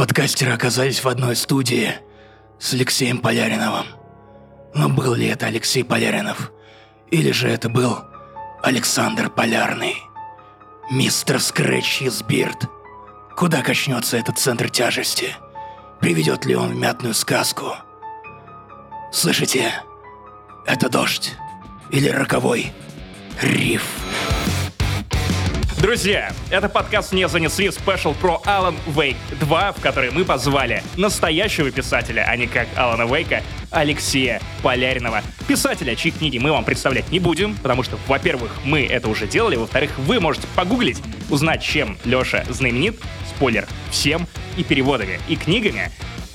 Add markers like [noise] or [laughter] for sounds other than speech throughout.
подкастеры оказались в одной студии с Алексеем Поляриновым. Но был ли это Алексей Поляринов? Или же это был Александр Полярный? Мистер Скретч из Бирд. Куда качнется этот центр тяжести? Приведет ли он в мятную сказку? Слышите? Это дождь. Или роковой риф. Друзья, это подкаст «Не занесли» спешл про Алан Вейк 2, в который мы позвали настоящего писателя, а не как Алана Вейка, Алексея Поляринова. Писателя, чьи книги мы вам представлять не будем, потому что, во-первых, мы это уже делали, во-вторых, вы можете погуглить, узнать, чем Леша знаменит, спойлер, всем, и переводами, и книгами,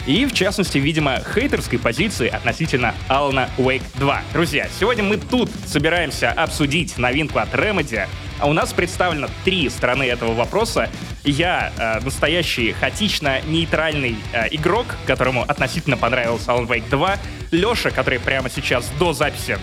и, в частности, видимо, хейтерской позиции относительно Алана Wake 2. Друзья, сегодня мы тут собираемся обсудить новинку от Remedy, а у нас представлено три стороны этого вопроса. Я э, настоящий хаотично-нейтральный э, игрок, которому относительно понравился Alan Wake 2. Леша, который прямо сейчас до записи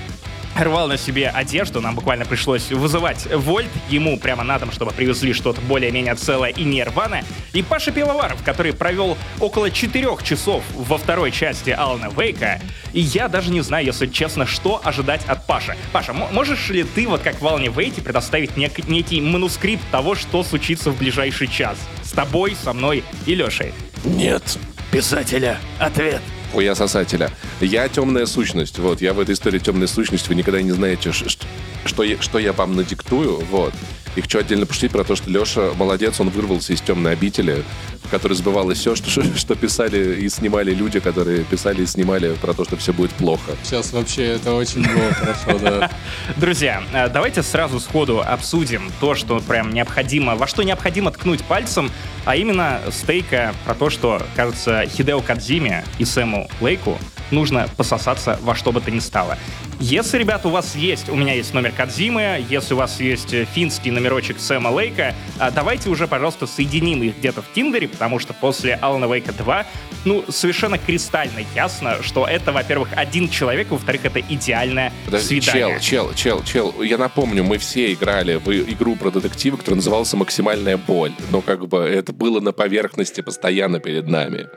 рвал на себе одежду, нам буквально пришлось вызывать Вольт, ему прямо на дом, чтобы привезли что-то более-менее целое и не рваное, и Паша Пивоваров, который провел около четырех часов во второй части Алана Вейка, и я даже не знаю, если честно, что ожидать от Паши. Паша, можешь ли ты, вот как в Алане Вейке, предоставить нек- некий манускрипт того, что случится в ближайший час? С тобой, со мной и Лешей? Нет. Писателя. Ответ я сосателя. Я темная сущность. Вот, я в этой истории темная сущность. Вы никогда не знаете, что, что, я, что я вам надиктую. Вот. И хочу отдельно пошутить про то, что Леша молодец, он вырвался из темной обители, в которой сбывалось все, что, [laughs] что писали и снимали люди, которые писали и снимали про то, что все будет плохо. Сейчас вообще это очень было хорошо, да. [laughs] Друзья, э, давайте сразу сходу обсудим то, что прям необходимо, во что необходимо ткнуть пальцем, а именно стейка про то, что, кажется, Хидео Кадзиме и Сэму Лейку нужно пососаться во что бы то ни стало. Если, ребят, у вас есть, у меня есть номер Кадзимы, если у вас есть финский номерочек Сэма Лейка, а, давайте уже, пожалуйста, соединим их где-то в Тиндере, потому что после Алана Вейка 2, ну, совершенно кристально ясно, что это, во-первых, один человек, во-вторых, это идеальное Подожди, свидание. Чел, чел, чел, чел, я напомню, мы все играли в игру про детектива, которая называлась «Максимальная боль», но как бы это было на поверхности постоянно перед нами.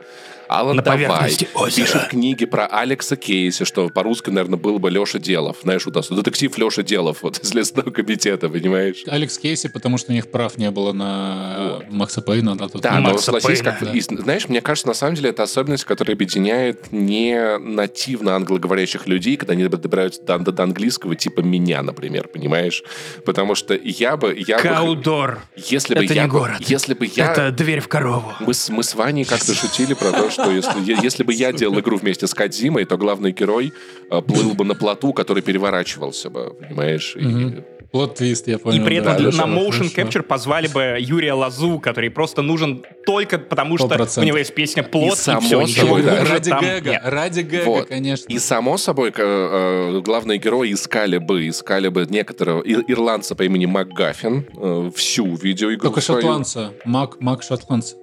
Алан на Давай пишет книги про Алекса Кейси, что по-русски, наверное, был бы Леша Делов. Знаешь, вот детектив Леша Делов вот из Следственного комитета, понимаешь? Алекс Кейси, потому что у них прав не было на вот. Макса Пейна. На тот да, но согласись, как... Да. И, знаешь, мне кажется, на самом деле это особенность, которая объединяет не нативно англоговорящих людей, когда они добираются до, до, до английского, типа меня, например, понимаешь? Потому что я бы... Я Каудор. Бы, если бы это я, не город. Если бы я... Это дверь в корову. Мы, мы с Ваней как-то шутили про то, что если, если бы я делал игру вместе с Кадзимой, то главный герой э, плыл бы на плоту, который переворачивался бы, понимаешь? И, Plot twist, я понял. И при этом да, на motion capture позвали бы Юрия Лозу, который просто нужен только потому, что 100%. у него есть песня «Плот» и, и само все, ничего да. Ради там гэга, нет. ради гэга, вот. конечно. И само собой, э, главные герои искали бы, искали бы некоторого ирландца по имени МакГаффин э, всю видеоигру Только свою. шотландца, Мак, Мак шотландца.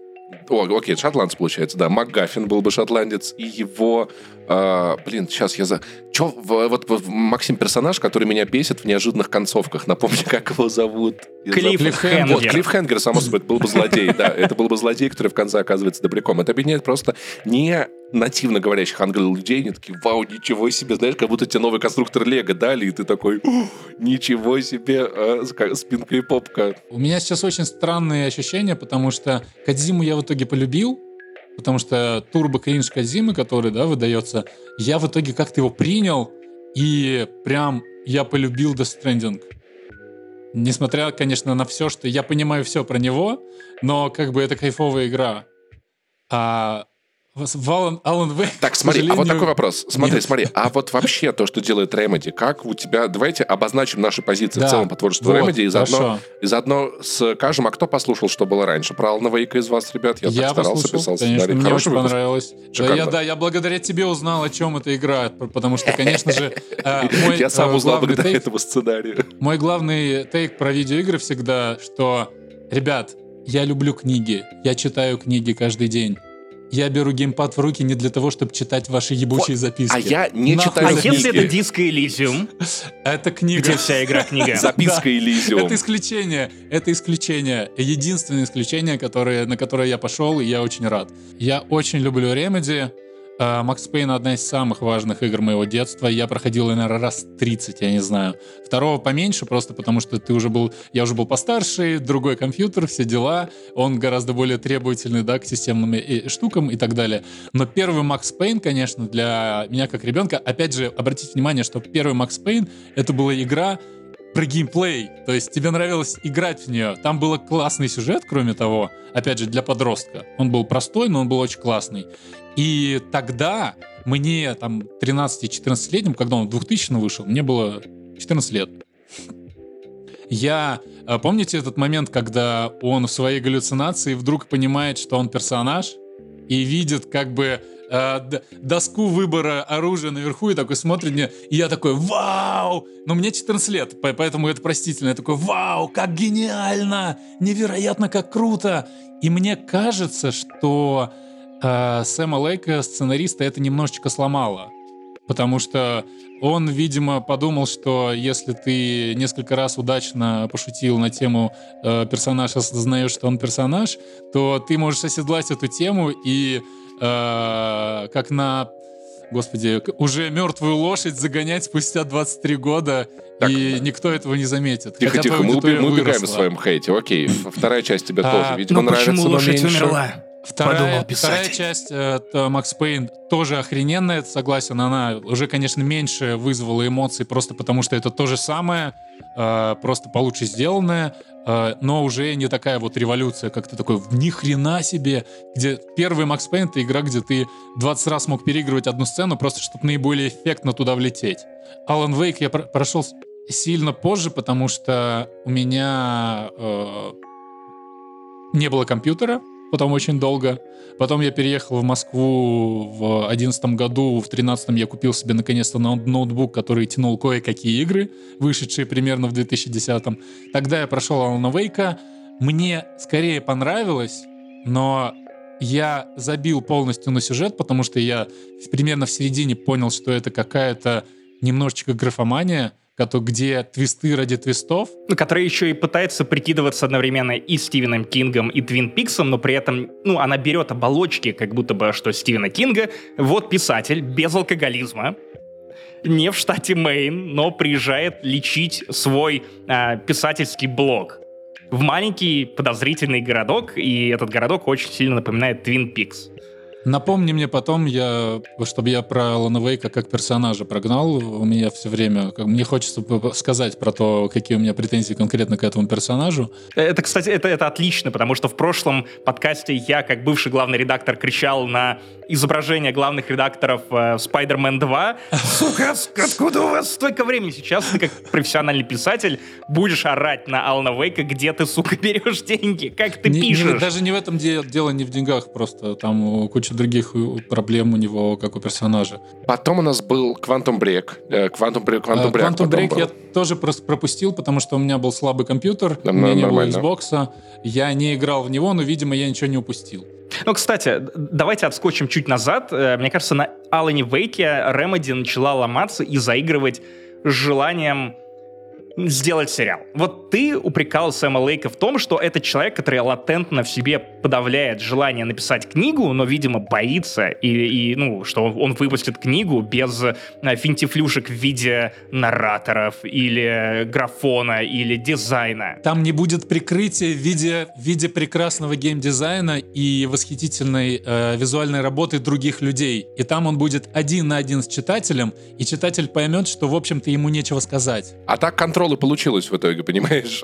О, окей, шотландец получается, да. МакГаффин был бы шотландец, и его... Э, блин, сейчас я за... Чё, вот, вот Максим персонаж, который меня бесит в неожиданных концовках. Напомни, как его зовут. Клифф Хенгер. Вот, Клифф Хенгер, само собой, это был бы злодей, да. Это был бы злодей, который в конце оказывается добряком. Это объединяет просто не нативно говорящих ангелов людей, они такие, вау, ничего себе, знаешь, как будто тебе новый конструктор Лего дали, и ты такой, ничего себе, а, спинка и попка. У меня сейчас очень странные ощущения, потому что Кадзиму я в итоге полюбил, потому что турбо кринж Кадзимы, который, да, выдается, я в итоге как-то его принял, и прям я полюбил Death Stranding. Несмотря, конечно, на все, что я понимаю все про него, но как бы это кайфовая игра. А Валан, Алан Вейк, Так, смотри, а вот такой вопрос. Смотри, нет. смотри, а вот вообще то, что делает Remedy, как у тебя... Давайте обозначим наши позиции да. в целом по творчеству вот, Remedy и заодно, и заодно скажем, а кто послушал, что было раньше? Про Алана Вейка из вас, ребят? Я, я так старался, писал конечно, сценарий. мне Хороший очень выпуск? понравилось. Да я, да, я благодаря тебе узнал, о чем эта игра, потому что, конечно же, [laughs] мой Я сам э, узнал благодаря тейк- этому сценарию. Мой главный тейк про видеоигры всегда, что, ребят, я люблю книги, я читаю книги каждый день. Я беру геймпад в руки не для того, чтобы читать ваши ебучие записки. А я не Нахуй читаю А книги. если это диско Элизиум? Это книга. Где вся игра [laughs] книга? Записка Элизиум. Это исключение. Это исключение. Единственное исключение, которое, на которое я пошел, и я очень рад. Я очень люблю Remedy. Макс Пейн одна из самых важных игр моего детства. Я проходил, наверное, раз 30, я не знаю. Второго поменьше, просто потому что ты уже был, я уже был постарше, другой компьютер, все дела. Он гораздо более требовательный, да, к системным и- штукам и так далее. Но первый Макс Пейн, конечно, для меня как ребенка, опять же, обратите внимание, что первый Макс Пейн это была игра, про геймплей. То есть тебе нравилось играть в нее. Там был классный сюжет, кроме того, опять же, для подростка. Он был простой, но он был очень классный. И тогда мне, там, 13-14-летним, когда он в 2000 вышел, мне было 14 лет. Я... а, Помните этот момент, когда он в своей галлюцинации вдруг понимает, что он персонаж, и видит как бы э, доску выбора оружия наверху и такой смотрит мне, и я такой, вау! Но мне 14 лет, по- поэтому это простительно. Я такой, вау, как гениально! Невероятно, как круто! И мне кажется, что э, Сэма Лейка, сценариста, это немножечко сломало. Потому что он, видимо, подумал, что если ты несколько раз удачно пошутил на тему э, персонаж, осознаешь, что он персонаж, то ты можешь оседлать эту тему и э, как на Господи, уже мертвую лошадь загонять спустя 23 года, Так. и никто этого не заметит. Тихо, Хотя тихо, мы, уби- мы убегаем в своем хейте. Окей, вторая часть тебе А, тоже, видимо, Ну нравится, почему но лошадь меньше. умерла? Вторая, подумал вторая писатель. часть, э, это Макс Пейн, тоже охрененная, согласен. Она уже, конечно, меньше вызвала эмоций, просто потому что это то же самое, э, просто получше сделанное, э, но уже не такая вот революция, как ты такой, ни хрена себе, где первый Макс Пейн — это игра, где ты 20 раз мог переигрывать одну сцену, просто чтобы наиболее эффектно туда влететь. Alan Wake я про- прошел сильно позже, потому что у меня э, не было компьютера, потом очень долго. Потом я переехал в Москву в одиннадцатом году, в тринадцатом я купил себе наконец-то ноут- ноутбук, который тянул кое-какие игры, вышедшие примерно в 2010-м. Тогда я прошел Алана Вейка. Мне скорее понравилось, но я забил полностью на сюжет, потому что я примерно в середине понял, что это какая-то немножечко графомания, где твисты ради твистов, Ну, который еще и пытается прикидываться одновременно и Стивеном Кингом, и Твин Пиксом, но при этом, ну, она берет оболочки, как будто бы, что Стивена Кинга, вот писатель, без алкоголизма, не в штате Мэйн, но приезжает лечить свой а, писательский блог. В маленький подозрительный городок, и этот городок очень сильно напоминает Твин Пикс. Напомни мне потом, я, чтобы я про Алана Вейка как персонажа прогнал. У меня все время... как- Мне хочется сказать про то, какие у меня претензии конкретно к этому персонажу. Это, кстати, это, это отлично, потому что в прошлом подкасте я, как бывший главный редактор, кричал на изображение главных редакторов э, Spider-Man 2. Сука, откуда у вас столько времени? Сейчас ты, как профессиональный писатель, будешь орать на Алана Вейка, где ты, сука, [laughs] берешь деньги, как ты Не- не- пишешь. даже не в этом де- дело, не в деньгах, просто там э, куча других проблем у него, как у персонажа. Потом у нас был Quantum Break. Quantum Break, Quantum Break Quantum Break был. я тоже просто пропустил, потому что у меня был слабый компьютер, Да, у меня ну, не было нормально. Xbox, я не играл в него, но, видимо, я ничего не упустил. Ну, кстати, давайте отскочим чуть назад. Э, Мне кажется, на Алане Вейке Remedy начала ломаться и заигрывать с желанием сделать сериал. Вот ты упрекал Сэма Лейка в том, что это человек, который латентно в себе подавляет желание написать книгу, но, видимо, боится, и, и, ну, что он, он выпустит книгу без э, финтифлюшек в виде нараторов или графона или дизайна. Там не будет прикрытия в виде, в виде прекрасного геймдизайна и восхитительной э, визуальной работы других людей. И там он будет один на один с читателем, и читатель поймет, что, в общем-то, ему нечего сказать. А так контрол и получилось в итоге, понимаешь?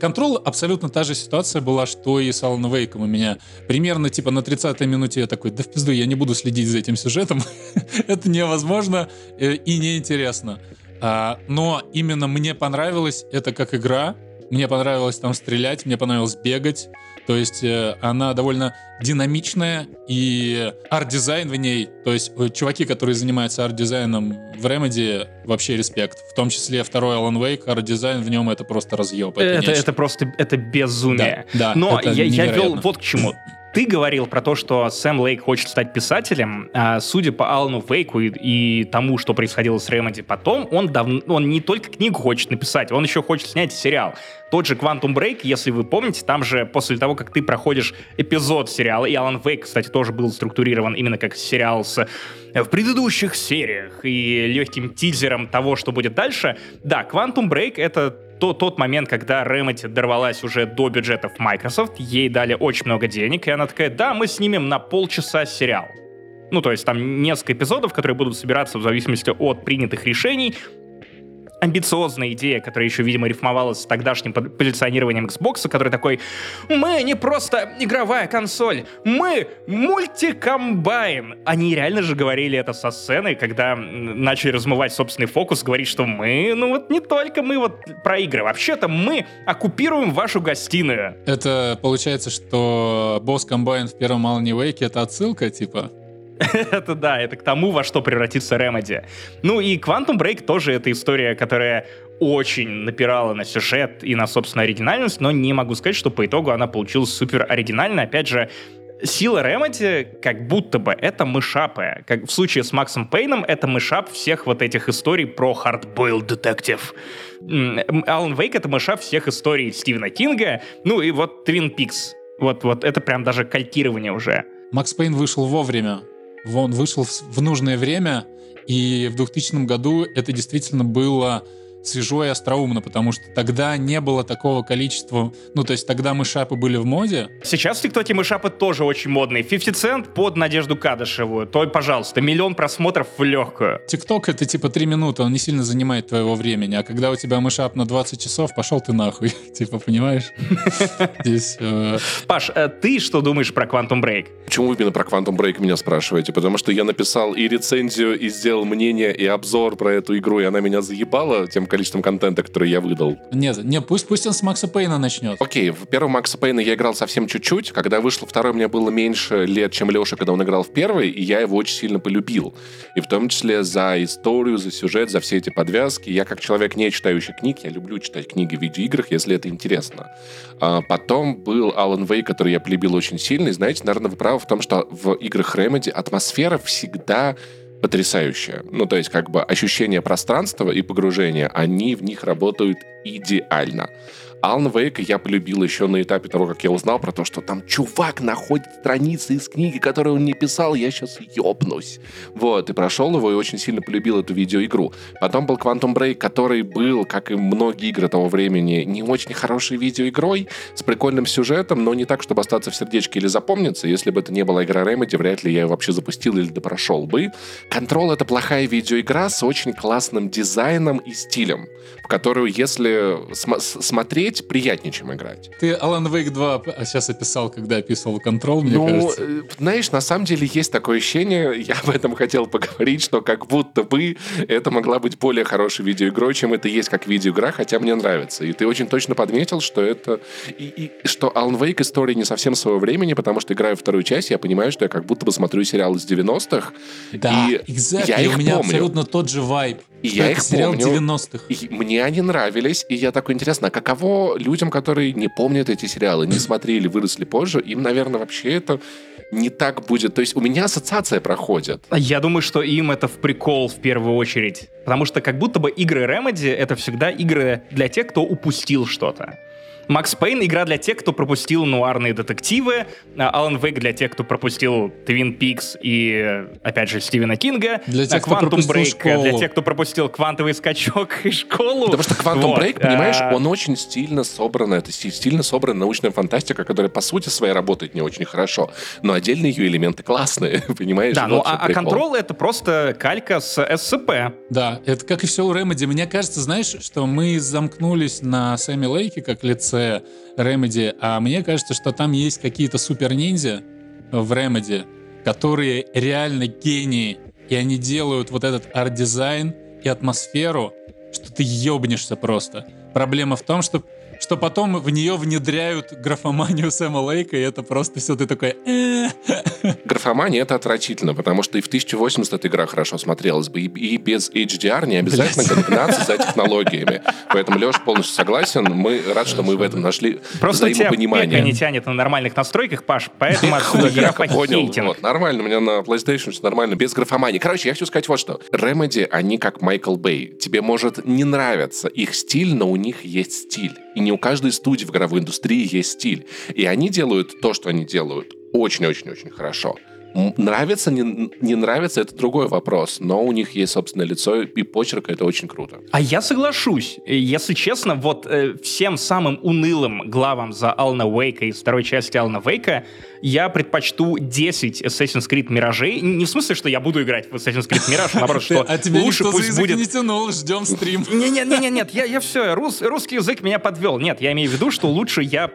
Контрол абсолютно та же ситуация была, что и с Алан Вейком у меня. Примерно, типа, на 30-й минуте я такой, да в пизду, я не буду следить за этим сюжетом. [laughs] Это невозможно э, и неинтересно. А, Но именно мне понравилось это как игра. Мне понравилось там стрелять, мне понравилось бегать. То есть э, она довольно динамичная, и арт-дизайн в ней, то есть э, чуваки, которые занимаются арт-дизайном в Remedy, вообще респект. В том числе второй Alan Wake, арт-дизайн в нем это просто разъеб. Это, нечто. это просто, это безумие. Да, да, Но это я, я вел вот к чему. Ты говорил про то, что Сэм Лейк хочет стать писателем. А, судя по Алану Вейку и, и тому, что происходило с Ремоди потом, он, давно, он не только книгу хочет написать, он еще хочет снять сериал. Тот же Quantum Break, если вы помните, там же после того, как ты проходишь эпизод сериала, и Алан Вейк, кстати, тоже был структурирован именно как сериал с в предыдущих сериях и легким тизером того, что будет дальше. Да, Quantum Break — это то, тот момент, когда Remedy дорвалась уже до бюджетов Microsoft, ей дали очень много денег, и она такая, да, мы снимем на полчаса сериал. Ну, то есть там несколько эпизодов, которые будут собираться в зависимости от принятых решений, амбициозная идея, которая еще, видимо, рифмовалась с тогдашним позиционированием Xbox, который такой, мы не просто игровая консоль, мы мультикомбайн. Они реально же говорили это со сцены, когда начали размывать собственный фокус, говорить, что мы, ну вот не только мы вот про игры, вообще-то мы оккупируем вашу гостиную. Это получается, что босс комбайн в первом Alan Wake это отсылка, типа? [laughs] это да, это к тому, во что превратится Remedy. Ну и Quantum Break тоже это история, которая очень напирала на сюжет и на, собственно, оригинальность, но не могу сказать, что по итогу она получилась супер оригинальной. Опять же, сила Remedy как будто бы это мышапы. Как в случае с Максом Пейном, это мышап всех вот этих историй про hardboiled detective. Алан Вейк — это мышап всех историй Стивена Кинга, ну и вот Twin Peaks. Вот, вот это прям даже калькирование уже. Макс Пейн вышел вовремя. Он вышел в нужное время, и в 2000 году это действительно было свежо и остроумно, потому что тогда не было такого количества... Ну, то есть тогда мышапы были в моде. Сейчас в ТикТоке мышапы тоже очень модные. 50 Цент под Надежду Кадышеву. То, пожалуйста, миллион просмотров в легкую. ТикТок — это типа 3 минуты, он не сильно занимает твоего времени. А когда у тебя мышап на 20 часов, пошел ты нахуй. [laughs] типа, понимаешь? [laughs] Здесь... Э, Паш, э, ты что думаешь про Quantum Break? Почему вы именно про Quantum Break меня спрашиваете? Потому что я написал и рецензию, и сделал мнение, и обзор про эту игру, и она меня заебала тем количеством контента, который я выдал. Нет, не, пусть, пусть он с Макса Пейна начнет. Окей, в первом Макса Пейна я играл совсем чуть-чуть. Когда вышел второй, мне было меньше лет, чем Леша, когда он играл в первый, и я его очень сильно полюбил. И в том числе за историю, за сюжет, за все эти подвязки. Я как человек, не читающий книг, я люблю читать книги в видеоиграх, если это интересно. А потом был Alan Wake, который я полюбил очень сильно. И знаете, наверное, вы правы в том, что в играх Remedy атмосфера всегда потрясающая. Ну, то есть, как бы ощущение пространства и погружения, они в них работают идеально. Алан Вейка я полюбил еще на этапе того, как я узнал про то, что там чувак находит страницы из книги, которую он не писал, я сейчас ёбнусь. Вот, и прошел его и очень сильно полюбил эту видеоигру. Потом был Quantum Break, который был, как и многие игры того времени, не очень хорошей видеоигрой, с прикольным сюжетом, но не так, чтобы остаться в сердечке или запомниться. Если бы это не была игра Remedy, вряд ли я ее вообще запустил или допрошел бы. Control — это плохая видеоигра с очень классным дизайном и стилем, которую, если см- смотреть, приятнее, чем играть. Ты Alan Wake 2 сейчас описал, когда описывал Control, мне ну, кажется. Э, знаешь, на самом деле есть такое ощущение, [laughs] я об этом хотел поговорить, что как будто бы это могла быть более хорошей видеоигрой, чем это есть как видеоигра, хотя мне нравится. И ты очень точно подметил, что это... И, и что Alan Wake история не совсем своего времени, потому что играю вторую часть, я понимаю, что я как будто бы смотрю сериал из 90-х. Да, и exactly. я их у меня помню. абсолютно тот же вайб. И я их сериал помню. 90-х. И мне они нравились, и я такой, интересно, а каково людям, которые не помнят эти сериалы, не [laughs] смотрели, выросли позже, им, наверное, вообще это не так будет. То есть у меня ассоциация проходит. Я думаю, что им это в прикол в первую очередь. Потому что как будто бы игры Remedy — это всегда игры для тех, кто упустил что-то. Макс Пейн — игра для тех, кто пропустил нуарные детективы, Алан Вейк для тех, кто пропустил Твин Пикс и, опять же, Стивена Кинга, для тех, Quantum Break для тех, кто пропустил квантовый скачок и школу. Потому что Quantum вот. Break, понимаешь, а... он очень стильно собран, это стильно собранная научная фантастика, которая, по сути своей, работает не очень хорошо, но отдельные ее элементы классные, [laughs] понимаешь? Да, ну а, а Control — это просто калька с SCP. Да, это как и все у Remedy. Мне кажется, знаешь, что мы замкнулись на Сэме Лейке как лице компании Remedy, а мне кажется, что там есть какие-то супер-ниндзя в Remedy, которые реально гении, и они делают вот этот арт-дизайн и атмосферу, что ты ёбнешься просто. Проблема в том, что что потом в нее внедряют графоманию Сэма Лейка, и это просто все ты такой... Графомания — это отвратительно, потому что и в 1080 эта игра хорошо смотрелась бы, и, и без HDR не обязательно гнаться за технологиями. Поэтому Леша полностью согласен. Мы рад, что мы в этом нашли Просто взаимопонимание. Просто не тянет на нормальных настройках, Паш, поэтому отсюда графохейтинг. Вот, нормально, у меня на PlayStation все нормально, без графомании. Короче, я хочу сказать вот что. Remedy, они как Майкл Бэй. Тебе может не нравиться их стиль, но у них есть стиль. И не у каждой студии в игровой индустрии есть стиль. И они делают то, что они делают, очень-очень-очень хорошо. Нравится, не, не нравится, это другой вопрос. Но у них есть собственное лицо и почерк, это очень круто. А я соглашусь. Если честно, вот э, всем самым унылым главам за Алана Вейка из второй части Алана Вейка я предпочту 10 Assassin's Creed Миражей. Не в смысле, что я буду играть в Assassin's Creed Mirage, а наоборот, [laughs] что а тебе лучше пусть будет... не тянул, ждем стрим. Не-не-не, я, я все, рус, русский язык меня подвел. Нет, я имею в виду, что лучше я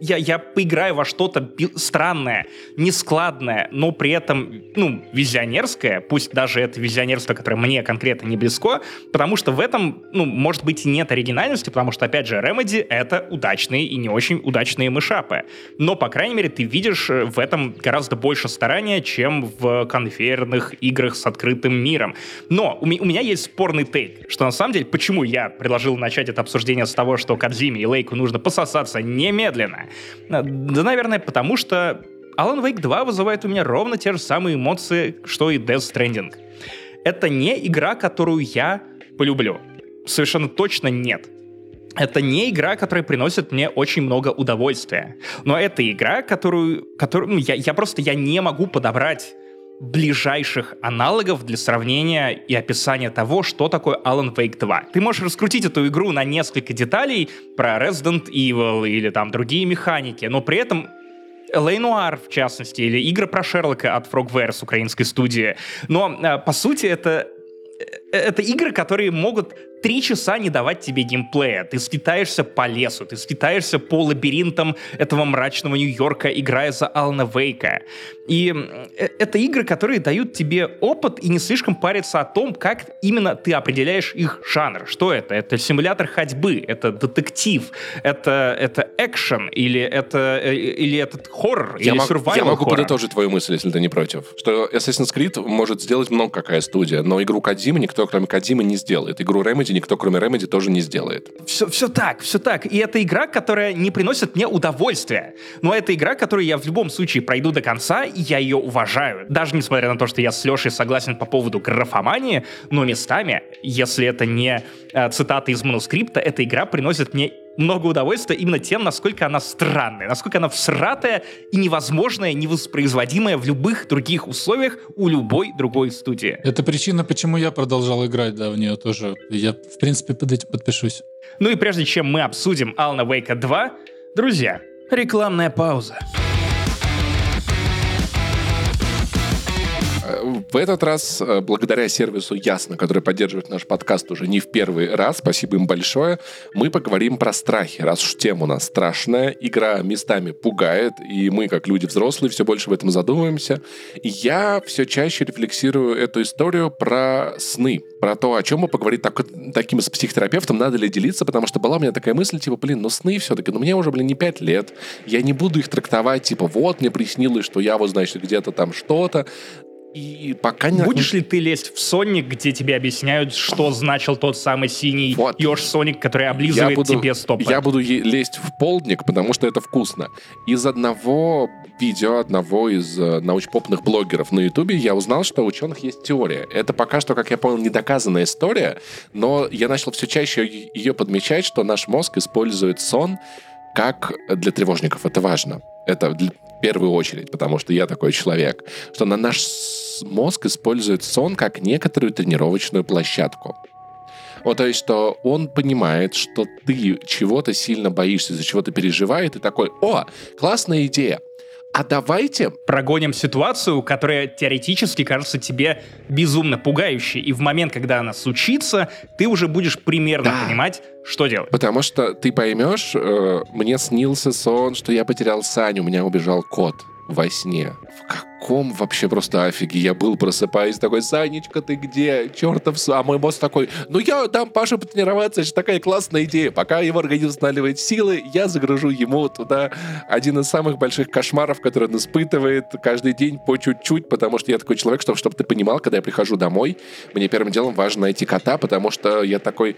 я, я поиграю во что-то странное, нескладное, но при этом, ну, визионерское, пусть даже это визионерство, которое мне конкретно не близко, потому что в этом, ну, может быть, и нет оригинальности, потому что, опять же, Remedy — это удачные и не очень удачные мышапы. Но, по крайней мере, ты видишь э, в этом гораздо больше старания, чем в конвейерных играх с открытым миром. Но у, у меня есть спорный тейк, что на самом деле, почему я предложил начать это обсуждение с того, что Кадзиме и Лейку нужно пососаться немедленно, Э, да, наверное, потому что Alan Wake 2 вызывает у меня ровно те же самые эмоции, что и Death Stranding. Это не игра, которую я полюблю. Совершенно точно нет. Это не игра, которая приносит мне очень много удовольствия. Но это игра, которую, которую ну, я, я просто я не могу подобрать ближайших аналогов для сравнения и описания того, что такое Alan Wake 2. Ты можешь раскрутить эту игру на несколько деталей про Resident Evil или там другие механики, но при этом Лей Нуар, в частности, или игры про Шерлока от Frogware с украинской студии. Но, э, по сути, это э, это игры, которые могут три часа не давать тебе геймплея. Ты скитаешься по лесу, ты скитаешься по лабиринтам этого мрачного Нью-Йорка, играя за Алана Вейка. И э, это игры, которые дают тебе опыт и не слишком парятся о том, как именно ты определяешь их жанр. Что это? Это симулятор ходьбы, это детектив, это, это экшен, или это, э, или этот хоррор, я или мог, survival Я могу horror. подытожить твою мысль, если ты не против. Что Assassin's Creed может сделать много какая студия, но игру Кадзимы никто, кроме Кадзимы, не сделает. Игру Remedy никто, кроме Remedy, тоже не сделает. Все, все так, все так. И это игра, которая не приносит мне удовольствия. Но это игра, которую я в любом случае пройду до конца, и я ее уважаю. Даже несмотря на то, что я с Лешей согласен по поводу графомании, но местами, если это не э, цитаты из манускрипта, эта игра приносит мне много удовольствия именно тем, насколько она странная, насколько она всратая и невозможная, невоспроизводимая в любых других условиях у любой другой студии. Это причина, почему я продолжал играть, да, в нее тоже. Я, в принципе, под этим подпишусь. Ну и прежде чем мы обсудим Ална Вейка 2, друзья, рекламная пауза. В этот раз, э, благодаря сервису Ясно, который поддерживает наш подкаст уже не в первый раз, спасибо им большое, мы поговорим про страхи, раз уж тема у нас страшная, игра местами пугает, и мы, как люди взрослые, все больше в этом задумываемся. И я все чаще рефлексирую эту историю про сны, про то, о чем мы поговорить так, таким с психотерапевтом, надо ли делиться, потому что была у меня такая мысль, типа, блин, ну сны все-таки, ну мне уже, блин, не пять лет, я не буду их трактовать, типа, вот, мне приснилось, что я вот, значит, где-то там что-то, и пока не... Будешь ли ты лезть в Соник, где тебе объясняют, что значил тот самый синий вот. Ёж Соник, который облизывает я буду, тебе стопы? Я буду лезть в полдник, потому что это вкусно. Из одного видео одного из э, научпопных блогеров на Ютубе я узнал, что у ученых есть теория. Это пока что, как я понял, недоказанная история, но я начал все чаще ее подмечать, что наш мозг использует сон как для тревожников. Это важно. Это в первую очередь, потому что я такой человек, что на наш мозг использует сон как некоторую тренировочную площадку. Вот, то есть, что он понимает, что ты чего-то сильно боишься, за чего-то переживает, и такой, о, классная идея, а давайте прогоним ситуацию, которая теоретически кажется тебе безумно пугающей. И в момент, когда она случится, ты уже будешь примерно да. понимать, что делать. Потому что ты поймешь, э, мне снился сон, что я потерял Саню, у меня убежал кот. Во сне. В каком вообще просто офиге я был, просыпаюсь такой, Санечка, ты где? Чертов, а мой мозг такой, ну я дам Паше потренироваться, это же такая классная идея. Пока его организм восстанавливает силы, я загружу ему туда один из самых больших кошмаров, который он испытывает каждый день по чуть-чуть, потому что я такой человек, что, чтобы ты понимал, когда я прихожу домой, мне первым делом важно найти кота, потому что я такой,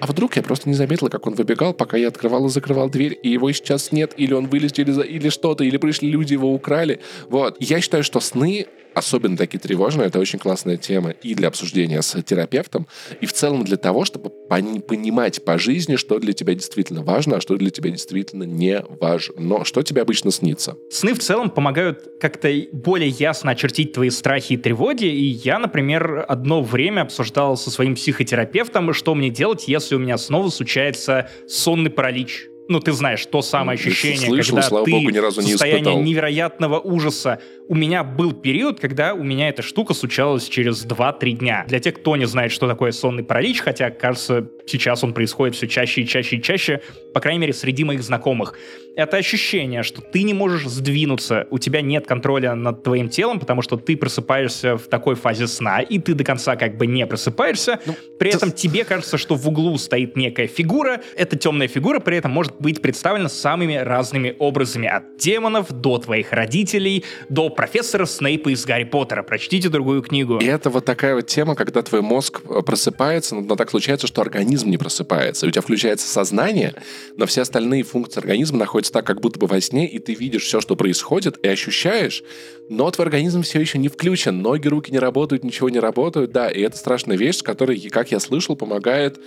а вдруг я просто не заметила, как он выбегал, пока я открывал и закрывал дверь, и его сейчас нет, или он вылез через... или что-то, или пришли люди, его украли. Вот. Я считаю, что сны особенно такие тревожные, это очень классная тема и для обсуждения с терапевтом, и в целом для того, чтобы понимать по жизни, что для тебя действительно важно, а что для тебя действительно не важно. Что тебе обычно снится? Сны в целом помогают как-то более ясно очертить твои страхи и тревоги, и я, например, одно время обсуждал со своим психотерапевтом, что мне делать, если у меня снова случается сонный паралич ну, ты знаешь, то самое ощущение, Слышал, когда слава ты богу, ни разу не состояние испытал. невероятного ужаса. У меня был период, когда у меня эта штука случалась через 2-3 дня. Для тех, кто не знает, что такое сонный паралич, хотя, кажется, сейчас он происходит все чаще и чаще и чаще, по крайней мере, среди моих знакомых. Это ощущение, что ты не можешь сдвинуться, у тебя нет контроля над твоим телом, потому что ты просыпаешься в такой фазе сна, и ты до конца как бы не просыпаешься. Ну, при этом тебе кажется, что в углу стоит некая фигура. Эта темная фигура при этом может быть представлена самыми разными образами. От демонов до твоих родителей, до профессора Снейпа из Гарри Поттера. Прочтите другую книгу. И это вот такая вот тема, когда твой мозг э, просыпается, но так случается, что организм не просыпается. У тебя включается сознание, но все остальные функции организма находятся так, как будто бы во сне, и ты видишь все, что происходит, и ощущаешь, но твой организм все еще не включен. Ноги, руки не работают, ничего не работают. Да, и это страшная вещь, которая, как я слышал, помогает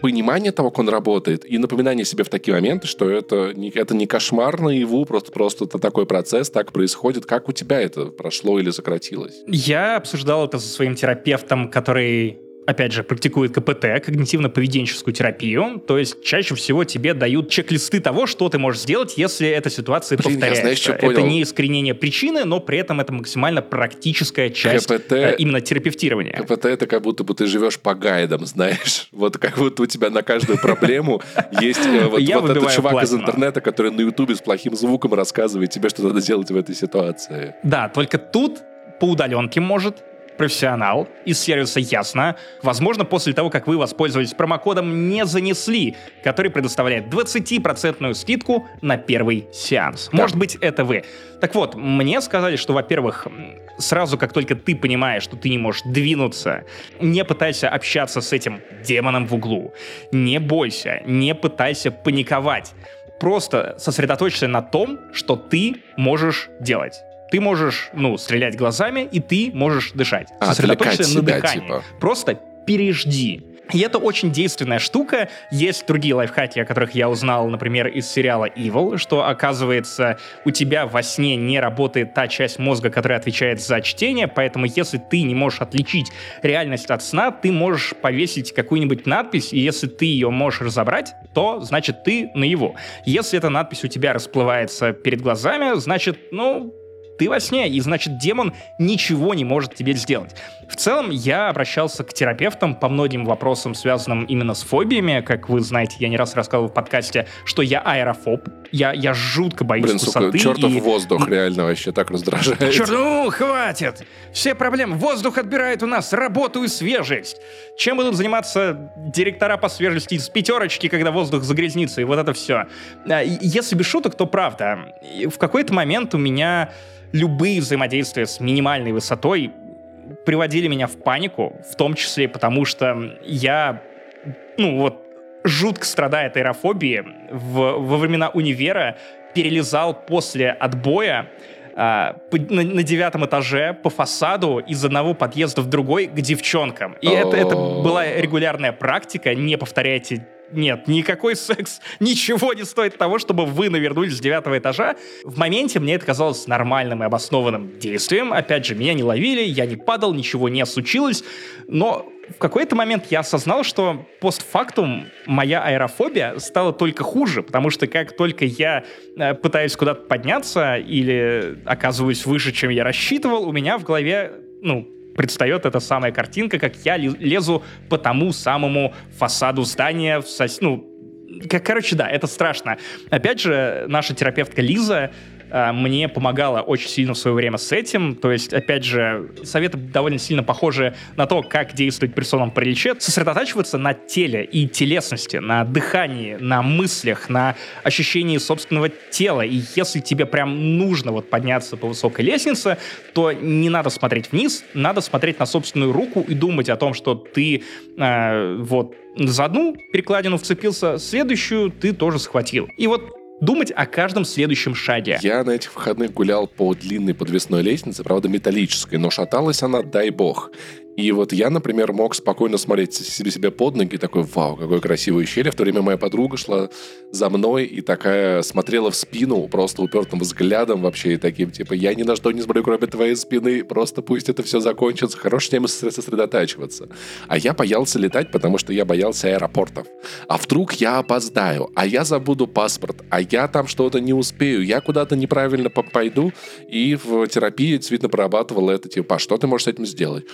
понимание того, как он работает, и напоминание себе в такие моменты, что это не, это не кошмар наяву, просто, просто это такой процесс, так происходит. Как у тебя это прошло или сократилось? Я обсуждал это со своим терапевтом, который опять же, практикует КПТ, когнитивно-поведенческую терапию, то есть чаще всего тебе дают чек-листы того, что ты можешь сделать, если эта ситуация Блин, повторяется. Знаешь, что это не искоренение причины, но при этом это максимально практическая часть КПТ, э, именно терапевтирования. КПТ это как будто бы ты живешь по гайдам, знаешь. [laughs] Вот как будто у тебя на каждую проблему есть э, вот этот чувак из интернета, который на ютубе с плохим звуком рассказывает тебе, что надо делать в этой ситуации. Да, только тут по удаленке может, профессионал из сервиса Ясно, возможно, после того, как вы воспользовались промокодом «Не занесли», который предоставляет 20% скидку на первый сеанс. Да. Может быть, это вы. Так вот, мне сказали, что, во-первых, сразу как только ты понимаешь, что ты не можешь двинуться, не пытайся общаться с этим демоном в углу. Не бойся, не пытайся паниковать. Просто сосредоточься на том, что ты можешь делать. Ты можешь, ну, стрелять глазами, и ты можешь дышать. А, Сосредоточься на дыхании. Типа. Просто пережди. И это очень действенная штука. Есть другие лайфхаки, о которых я узнал, например, из сериала Evil, что, оказывается, у тебя во сне не работает та часть мозга, которая отвечает за чтение, поэтому если ты не можешь отличить реальность от сна, ты можешь повесить какую-нибудь надпись, и если ты ее можешь разобрать, то, значит, ты на его. Если эта надпись у тебя расплывается перед глазами, значит, ну, ты во сне, и значит демон ничего не может тебе сделать. В целом, я обращался к терапевтам по многим вопросам, связанным именно с фобиями. Как вы знаете, я не раз рассказывал в подкасте, что я аэрофоб. Я, я жутко боюсь Блин, высоты. Сука, чертов и... воздух реально вообще так раздражает. Черт, ну, хватит! Все проблемы. Воздух отбирает у нас работу и свежесть. Чем будут заниматься директора по свежести из пятерочки, когда воздух загрязнится, и вот это все. А, если без шуток, то правда. В какой-то момент у меня любые взаимодействия с минимальной высотой приводили меня в панику, в том числе потому, что я, ну вот, жутко страдая от аэрофобии, в, во времена универа перелезал после отбоя а, на, на девятом этаже по фасаду из одного подъезда в другой к девчонкам. И это, это была регулярная практика, не повторяйте нет, никакой секс, [laughs] ничего не стоит того, чтобы вы навернулись с девятого этажа. В моменте мне это казалось нормальным и обоснованным действием. Опять же, меня не ловили, я не падал, ничего не случилось. Но в какой-то момент я осознал, что постфактум моя аэрофобия стала только хуже, потому что как только я э, пытаюсь куда-то подняться или оказываюсь выше, чем я рассчитывал, у меня в голове, ну, предстает эта самая картинка, как я лезу по тому самому фасаду здания, в сос... ну, короче, да, это страшно. Опять же, наша терапевтка Лиза мне помогала очень сильно в свое время с этим. То есть, опять же, советы довольно сильно похожи на то, как действовать персонам при рече. Сосредотачиваться на теле и телесности, на дыхании, на мыслях, на ощущении собственного тела. И если тебе прям нужно вот подняться по высокой лестнице, то не надо смотреть вниз, надо смотреть на собственную руку и думать о том, что ты э, вот за одну перекладину вцепился, следующую ты тоже схватил. И вот думать о каждом следующем шаге. Я на этих выходных гулял по длинной подвесной лестнице, правда металлической, но шаталась она, дай бог. И вот я, например, мог спокойно смотреть себе, под ноги, такой, вау, какой красивый щель. В то время моя подруга шла за мной и такая смотрела в спину просто упертым взглядом вообще и таким, типа, я ни на что не смотрю, кроме твоей спины, просто пусть это все закончится, хорош с ним сосредотачиваться. А я боялся летать, потому что я боялся аэропортов. А вдруг я опоздаю, а я забуду паспорт, а я там что-то не успею, я куда-то неправильно пойду, и в терапии действительно прорабатывал это, типа, а что ты можешь с этим сделать?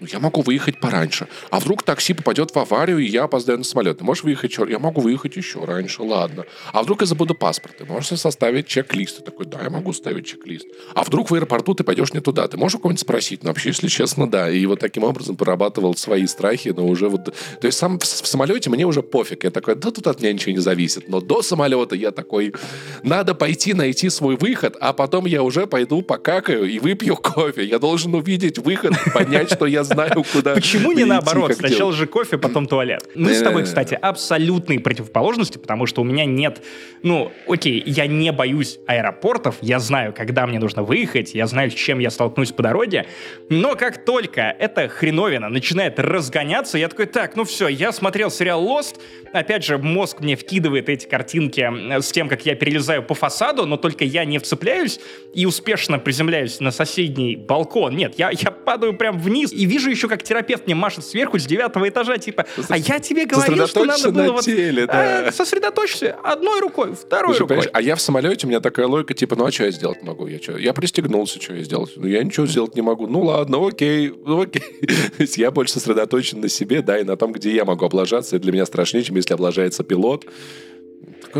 Я могу выехать пораньше. А вдруг такси попадет в аварию, и я опоздаю на самолет. Ты можешь выехать еще? Я могу выехать еще раньше, ладно. А вдруг я забуду паспорт? Ты можешь составить чек-лист. Ты такой, да, я могу ставить чек-лист. А вдруг в аэропорту ты пойдешь не туда? Ты можешь у кого-нибудь спросить? Ну, вообще, если честно, да. И вот таким образом прорабатывал свои страхи, но уже вот... То есть сам в самолете мне уже пофиг. Я такой, да тут от меня ничего не зависит. Но до самолета я такой, надо пойти найти свой выход, а потом я уже пойду покакаю и выпью кофе. Я должен увидеть выход, понять, что я знаю, куда Почему не наоборот? Сначала же кофе, потом туалет. Мы с тобой, кстати, абсолютные противоположности, потому что у меня нет... Ну, окей, я не боюсь аэропортов, я знаю, когда мне нужно выехать, я знаю, с чем я столкнусь по дороге, но как только эта хреновина начинает разгоняться, я такой, так, ну все, я смотрел сериал Lost, опять же, мозг мне вкидывает эти картинки с тем, как я перелезаю по фасаду, но только я не вцепляюсь и успешно приземляюсь на соседний балкон. Нет, я, я падаю прям вниз и вижу еще, как терапевт мне машет сверху с девятого этажа, типа, а я тебе говорил, что надо было вот... Теле, да. а, сосредоточься одной рукой, второй Слушай, рукой. А я в самолете, у меня такая логика, типа, ну а что я сделать могу? Я, что? я пристегнулся, что я сделал? Ну я ничего сделать не могу. Ну ладно, окей, ну окей. [laughs] я больше сосредоточен на себе, да, и на том, где я могу облажаться. Это для меня страшнее, чем если облажается пилот.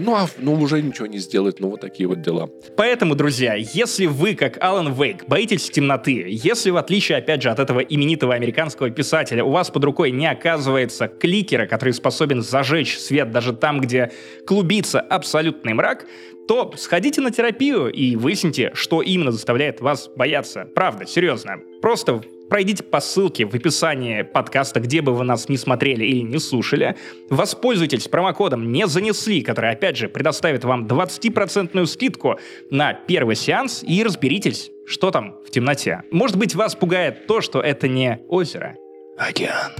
Ну, а ну, уже ничего не сделать, ну, вот такие вот дела. Поэтому, друзья, если вы, как Алан Вейк, боитесь темноты, если, в отличие, опять же, от этого именитого американского писателя, у вас под рукой не оказывается кликера, который способен зажечь свет даже там, где клубится абсолютный мрак, то сходите на терапию и выясните, что именно заставляет вас бояться. Правда, серьезно. Просто Пройдите по ссылке в описании подкаста, где бы вы нас не смотрели или не слушали. Воспользуйтесь промокодом «Не занесли», который, опять же, предоставит вам 20% скидку на первый сеанс и разберитесь, что там в темноте. Может быть, вас пугает то, что это не озеро. Океан.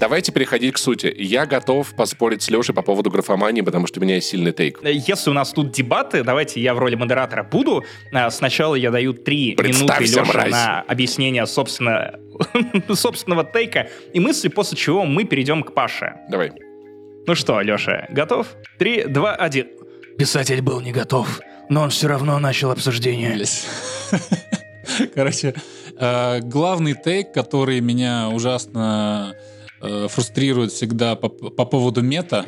Давайте переходить к сути. Я готов поспорить с Лешей по поводу графомании, потому что у меня есть сильный тейк. Если у нас тут дебаты, давайте я в роли модератора буду. А, сначала я даю три минуты Леше на объяснение собственно, [laughs] собственного тейка и мысли, после чего мы перейдем к Паше. Давай. Ну что, Леша, готов? Три, два, один. Писатель был не готов, но он все равно начал обсуждение. [laughs] Короче, э, главный тейк, который меня ужасно э, фрустрирует всегда по, по поводу мета.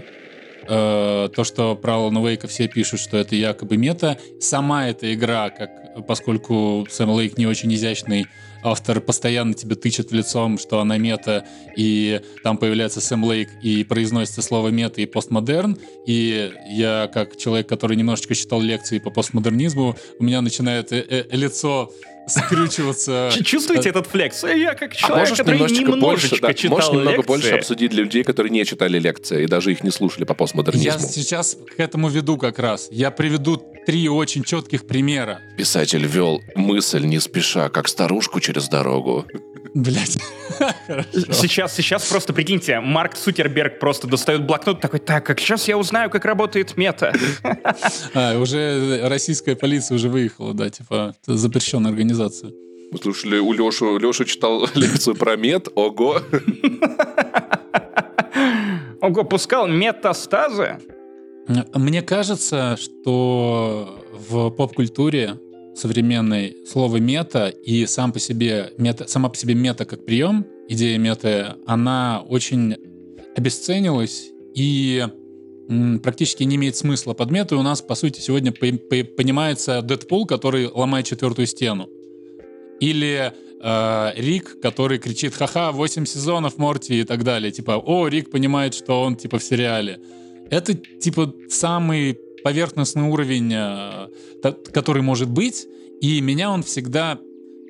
Э, то, что про Alan Wake все пишут, что это якобы мета. Сама эта игра, как, поскольку Сэм Лейк не очень изящный автор постоянно тебе тычет в лицом, что она мета, и там появляется Сэм Лейк, и произносится слово мета и постмодерн, и я, как человек, который немножечко читал лекции по постмодернизму, у меня начинает э -э лицо скрючиваться. Чувствуете этот флекс? Я как а человек, а который немножечко, немножечко больше, читал Можешь немного лекции. больше обсудить для людей, которые не читали лекции и даже их не слушали по постмодернизму? Я сейчас к этому веду как раз. Я приведу три очень четких примера. Писатель вел мысль не спеша, как старушку через дорогу. Блять. [laughs] Сейчас, сейчас просто прикиньте, Марк Сутерберг просто достает блокнот такой, так, как сейчас я узнаю, как работает мета. [laughs] А, уже российская полиция уже выехала, да, типа, запрещенная организация. Мы слушали у Лешу, Леша читал [laughs] лекцию про мет, ого. Ого, пускал метастазы? Мне кажется, что в поп-культуре современной слово мета и сам по себе мета, сама по себе мета как прием, идея мета, она очень обесценилась и практически не имеет смысла. Под метой у нас, по сути, сегодня понимается Дэдпул, который ломает четвертую стену. Или э, Рик, который кричит «Ха-ха, 8 сезонов Морти» и так далее. Типа «О, Рик понимает, что он типа в сериале». Это типа самый поверхностный уровень, э, который может быть, и меня он всегда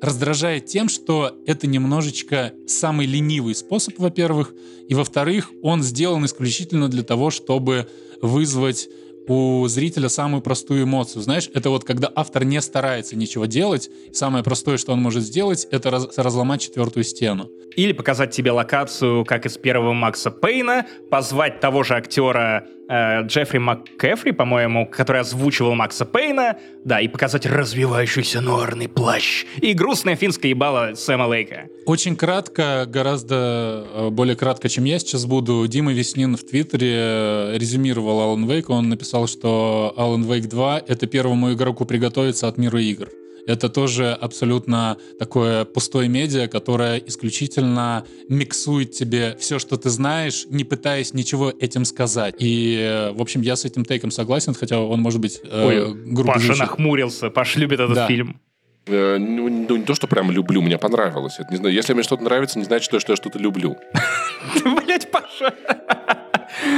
раздражает тем, что это немножечко самый ленивый способ, во-первых, и во-вторых, он сделан исключительно для того, чтобы вызвать у зрителя самую простую эмоцию. Знаешь, это вот когда автор не старается ничего делать, самое простое, что он может сделать, это раз, разломать четвертую стену. Или показать тебе локацию, как из первого Макса Пейна, позвать того же актера э, Джеффри МакКефри, по-моему, который озвучивал Макса Пейна, да, и показать развивающийся нуарный плащ и грустное финское ебало Сэма Лейка. Очень кратко, гораздо э, более кратко, чем я сейчас буду, Дима Веснин в Твиттере э, резюмировал Alan Wake, он написал, что Alan Wake 2 — это первому игроку приготовиться от мира игр это тоже абсолютно такое пустое медиа, которое исключительно миксует тебе все, что ты знаешь, не пытаясь ничего этим сказать. И, в общем, я с этим тейком согласен, хотя он может быть э, Ой, грубо Паша звучит. нахмурился, Паша любит этот да. фильм. Э, ну, ну, не то, что прям люблю, мне понравилось. Это, не знаю, если мне что-то нравится, не значит, что я что-то люблю. [laughs] Блять, Паша!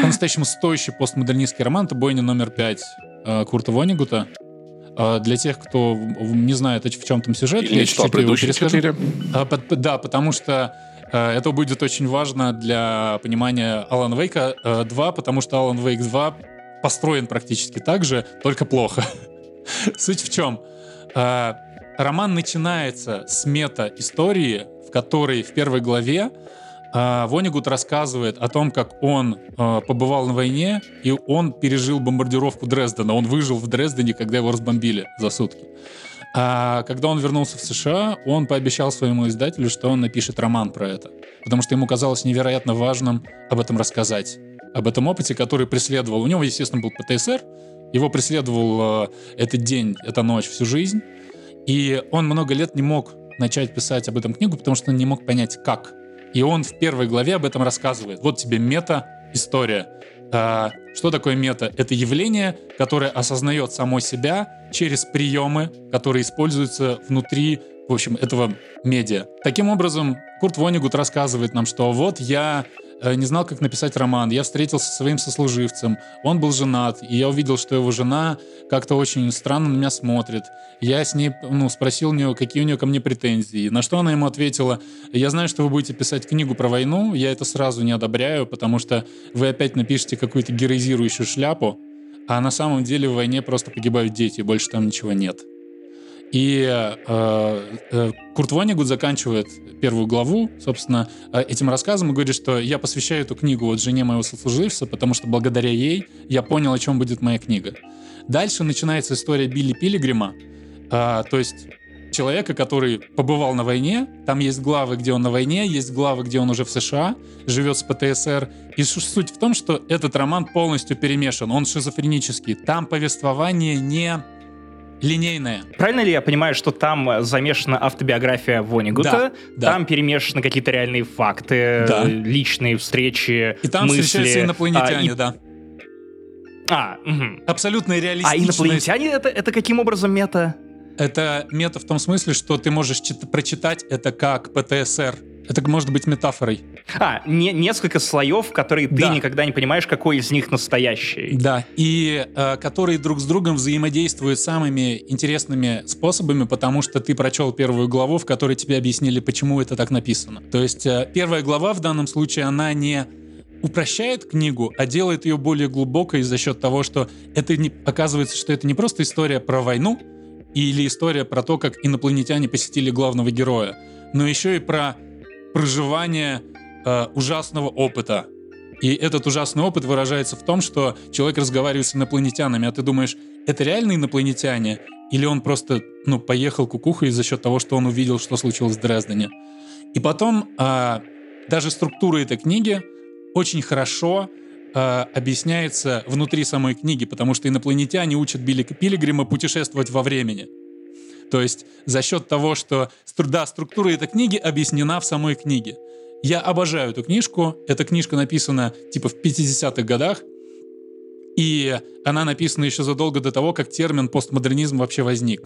По-настоящему стоящий постмодернистский роман — это «Бойня номер пять» э, Курта Вонигута. А, для тех, кто не знает, в чем там сюжет, Или я чуть-чуть предыдущие четыре. А, да, потому что а, это будет очень важно для понимания Алан Вейка 2, потому что Алан Вейк 2 построен практически так же, только плохо. [laughs] Суть в чем? Роман начинается с мета-истории, в которой в первой главе Вонигут рассказывает о том, как он э, побывал на войне, и он пережил бомбардировку Дрездена. Он выжил в Дрездене, когда его разбомбили за сутки. А когда он вернулся в США, он пообещал своему издателю, что он напишет роман про это. Потому что ему казалось невероятно важным об этом рассказать. Об этом опыте, который преследовал. У него, естественно, был ПТСР. Его преследовал э, этот день, эта ночь всю жизнь. И он много лет не мог начать писать об этом книгу, потому что он не мог понять, как и он в первой главе об этом рассказывает. Вот тебе мета-история. А, что такое мета? Это явление, которое осознает само себя через приемы, которые используются внутри, в общем, этого медиа. Таким образом, Курт Вонигут рассказывает нам, что вот я не знал, как написать роман. Я встретился со своим сослуживцем. Он был женат, и я увидел, что его жена как-то очень странно на меня смотрит. Я с ней ну, спросил у нее, какие у нее ко мне претензии. На что она ему ответила, я знаю, что вы будете писать книгу про войну, я это сразу не одобряю, потому что вы опять напишете какую-то героизирующую шляпу, а на самом деле в войне просто погибают дети, больше там ничего нет. И э, э, Курт Вонигут заканчивает первую главу, собственно, э, этим рассказом и говорит, что я посвящаю эту книгу вот жене моего сослуживца, потому что благодаря ей я понял, о чем будет моя книга. Дальше начинается история Билли Пилигрима, э, то есть человека, который побывал на войне. Там есть главы, где он на войне, есть главы, где он уже в США, живет с ПТСР. И суть в том, что этот роман полностью перемешан, он шизофренический. Там повествование не линейная. Правильно ли я понимаю, что там э, замешана автобиография Вонигута, да, там да. перемешаны какие-то реальные факты, да. личные встречи, И там мысли, встречаются инопланетяне, а, и... да. А, угу. Абсолютно реалистичная. А инопланетяне это, это каким образом мета? Это мета в том смысле, что ты можешь прочитать это как ПТСР это может быть метафорой. А, не, несколько слоев, которые да. ты никогда не понимаешь, какой из них настоящий. Да, и э, которые друг с другом взаимодействуют самыми интересными способами, потому что ты прочел первую главу, в которой тебе объяснили, почему это так написано. То есть э, первая глава в данном случае, она не упрощает книгу, а делает ее более глубокой за счет того, что это не, оказывается, что это не просто история про войну или история про то, как инопланетяне посетили главного героя, но еще и про проживание э, ужасного опыта. И этот ужасный опыт выражается в том, что человек разговаривает с инопланетянами, а ты думаешь, это реально инопланетяне? Или он просто, ну, поехал кукухой за счет того, что он увидел, что случилось в Дрездене? И потом э, даже структура этой книги очень хорошо э, объясняется внутри самой книги, потому что инопланетяне учат Билли Пилигрима путешествовать во времени. То есть за счет того, что да, структура этой книги объяснена в самой книге. Я обожаю эту книжку. Эта книжка написана типа в 50-х годах. И она написана еще задолго до того, как термин постмодернизм вообще возник.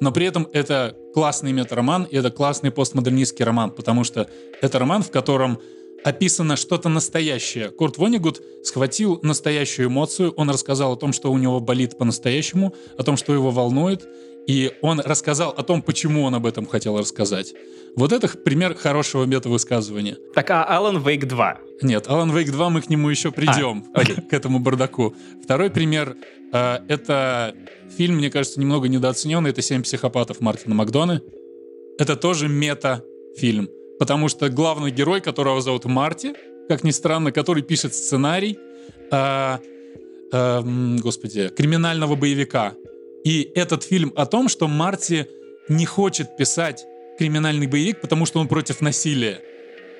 Но при этом это классный мета-роман, и это классный постмодернистский роман, потому что это роман, в котором описано что-то настоящее. Курт Вонигут схватил настоящую эмоцию, он рассказал о том, что у него болит по-настоящему, о том, что его волнует, и он рассказал о том, почему он об этом хотел рассказать. Вот это пример хорошего мета-высказывания. Так, а Alan Wake 2? Нет, Alan Wake 2 мы к нему еще придем, а, [laughs] к этому бардаку. Второй пример э, — это фильм, мне кажется, немного недооцененный, это «Семь психопатов» Мартина Макдоны. Это тоже мета-фильм, потому что главный герой, которого зовут Марти, как ни странно, который пишет сценарий, э, э, господи, криминального боевика. И этот фильм о том, что Марти не хочет писать криминальный боевик, потому что он против насилия.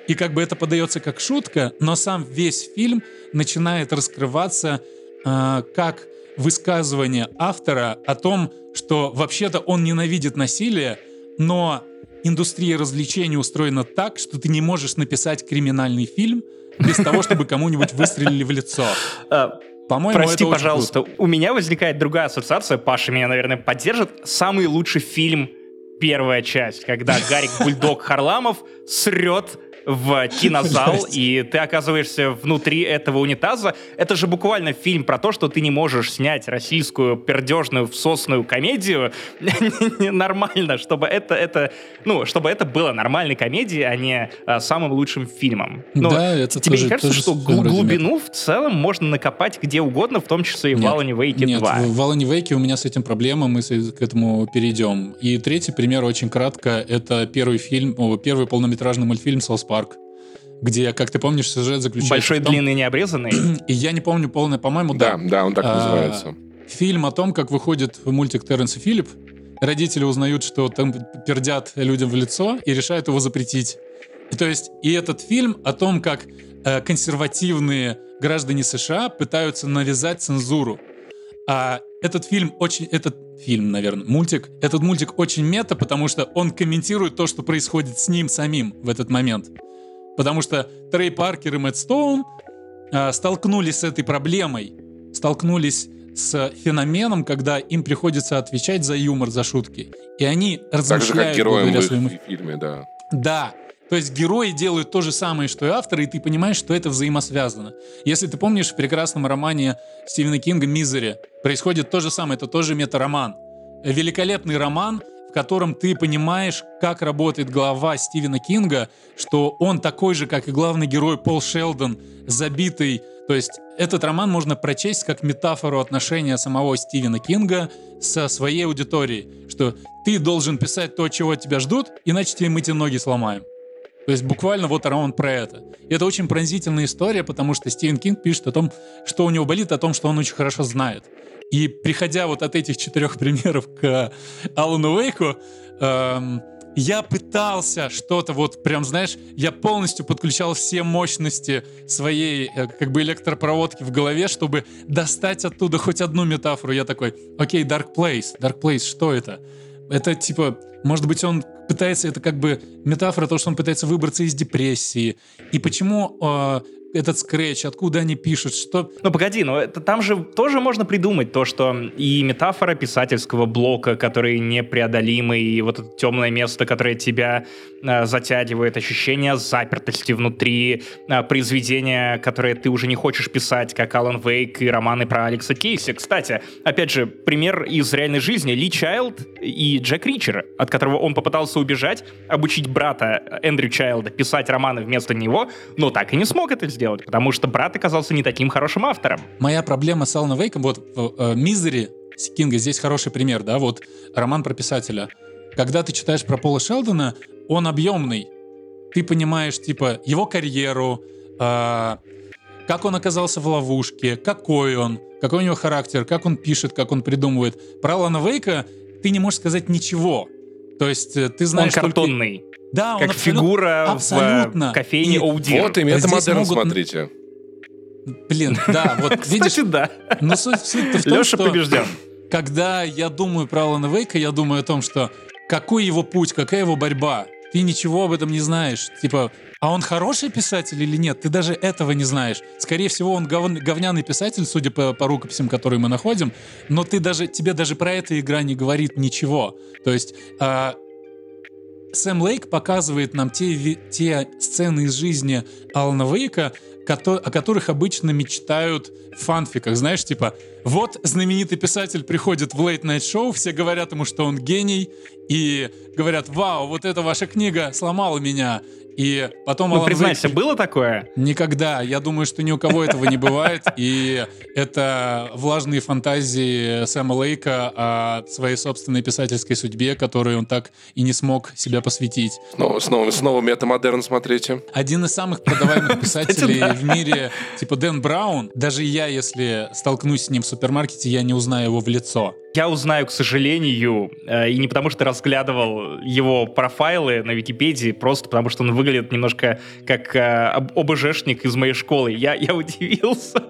И как бы это подается как шутка, но сам весь фильм начинает раскрываться э, как высказывание автора о том, что вообще-то он ненавидит насилие, но индустрия развлечений устроена так, что ты не можешь написать криминальный фильм без того, чтобы кому-нибудь выстрелили в лицо. По-моему, Прости, это пожалуйста, круто. у меня возникает другая ассоциация, Паша меня, наверное, поддержит. Самый лучший фильм первая часть, когда Гарик Бульдог Харламов срет в кинозал, и ты оказываешься внутри этого унитаза. Это же буквально фильм про то, что ты не можешь снять российскую пердежную всосную комедию [laughs] нормально, чтобы это, это, ну, чтобы это было нормальной комедией, а не а, самым лучшим фильмом. Но да, это тебе тоже, не кажется, тоже что глубину в целом можно накопать где угодно, в том числе и в Алане Вейке 2? Нет, в Алане Вейке у меня с этим проблема, мы к этому перейдем. И третий пример очень кратко, это первый фильм, первый полнометражный мультфильм «South Park», где, как ты помнишь, сюжет заключается... Большой, том, длинный, необрезанный? [clears throat] И я не помню полное, по-моему, да. Да, да, он так а, называется. Фильм о том, как выходит мультик Терренс и Филипп. Родители узнают, что там пердят людям в лицо и решают его запретить. И, то есть, и этот фильм о том, как э, консервативные граждане США пытаются навязать цензуру. А этот фильм очень... Этот фильм, наверное, мультик. Этот мультик очень мета, потому что он комментирует то, что происходит с ним самим в этот момент. Потому что Трей Паркер и Мэтт Стоун э, столкнулись с этой проблемой, столкнулись с феноменом, когда им приходится отвечать за юмор, за шутки. И они размышляют... Так же, как героям в своему... фильме, да. Да. То есть герои делают то же самое, что и авторы, и ты понимаешь, что это взаимосвязано. Если ты помнишь в прекрасном романе Стивена Кинга «Мизери» происходит то же самое, это тоже мета-роман. Великолепный роман, в котором ты понимаешь, как работает глава Стивена Кинга, что он такой же, как и главный герой Пол Шелдон, забитый. То есть этот роман можно прочесть как метафору отношения самого Стивена Кинга со своей аудиторией, что ты должен писать то, чего тебя ждут, иначе тебе мы тебе ноги сломаем. То есть буквально вот роман про это. И это очень пронзительная история, потому что Стивен Кинг пишет о том, что у него болит, о том, что он очень хорошо знает. И приходя вот от этих четырех примеров к Алану Вейку, эм, я пытался что-то вот прям, знаешь, я полностью подключал все мощности своей э, как бы электропроводки в голове, чтобы достать оттуда хоть одну метафору. Я такой, окей, Dark Place, Dark Place, что это? Это типа, может быть, он пытается, это как бы метафора того, что он пытается выбраться из депрессии. И почему э, этот скретч, откуда они пишут, что... Ну, погоди, но это, там же тоже можно придумать то, что и метафора писательского блока, который непреодолимый, и вот это темное место, которое тебя э, затягивает, ощущение запертости внутри, э, произведения, которые ты уже не хочешь писать, как Алан Вейк и романы про Алекса Кейси. Кстати, опять же, пример из реальной жизни. Ли Чайлд и Джек Ричер, от которого он попытался убежать, обучить брата Эндрю Чайлда писать романы вместо него, но так и не смог это сделать потому что брат оказался не таким хорошим автором. Моя проблема с Аланом Вейком, вот э, «Мизери» Кинга здесь хороший пример, да, вот роман про писателя. Когда ты читаешь про Пола Шелдона, он объемный. Ты понимаешь, типа, его карьеру, э, как он оказался в ловушке, какой он, какой у него характер, как он пишет, как он придумывает. Про Алана Вейка ты не можешь сказать ничего. То есть э, ты знаешь... Он картонный. Только... Да, как фигура абсолютно. в кофейне и... Оудир. Вот и метамодерн, могут... смотрите. Блин, да, вот [laughs] видишь... да. Но суть, суть в том, Леша что побежден. когда я думаю про Алана Вейка, я думаю о том, что какой его путь, какая его борьба. Ты ничего об этом не знаешь. Типа, а он хороший писатель или нет? Ты даже этого не знаешь. Скорее всего, он гов... говняный писатель, судя по, по рукописям, которые мы находим, но ты даже, тебе даже про эта игра не говорит ничего. То есть э, Сэм Лейк показывает нам те, те сцены из жизни Алана Вейка, о которых обычно мечтают в фанфиках. Знаешь, типа, вот знаменитый писатель приходит в Late Night Show, все говорят ему, что он гений, и говорят, вау, вот эта ваша книга сломала меня. И потом ну, Алан признайся, Вейк... было такое? Никогда. Я думаю, что ни у кого этого не бывает. И это влажные фантазии Сэма Лейка о своей собственной писательской судьбе, которой он так и не смог себя посвятить. Снова, снова, снова метамодерн смотрите. Один из самых продаваемых [laughs] писателей в мире, типа Дэн Браун, даже я, если столкнусь с ним в супермаркете, я не узнаю его в лицо. Я узнаю, к сожалению, э, и не потому что разглядывал его профайлы на Википедии, просто потому что он выглядит немножко как э, ОБЖшник из моей школы. Я, я удивился.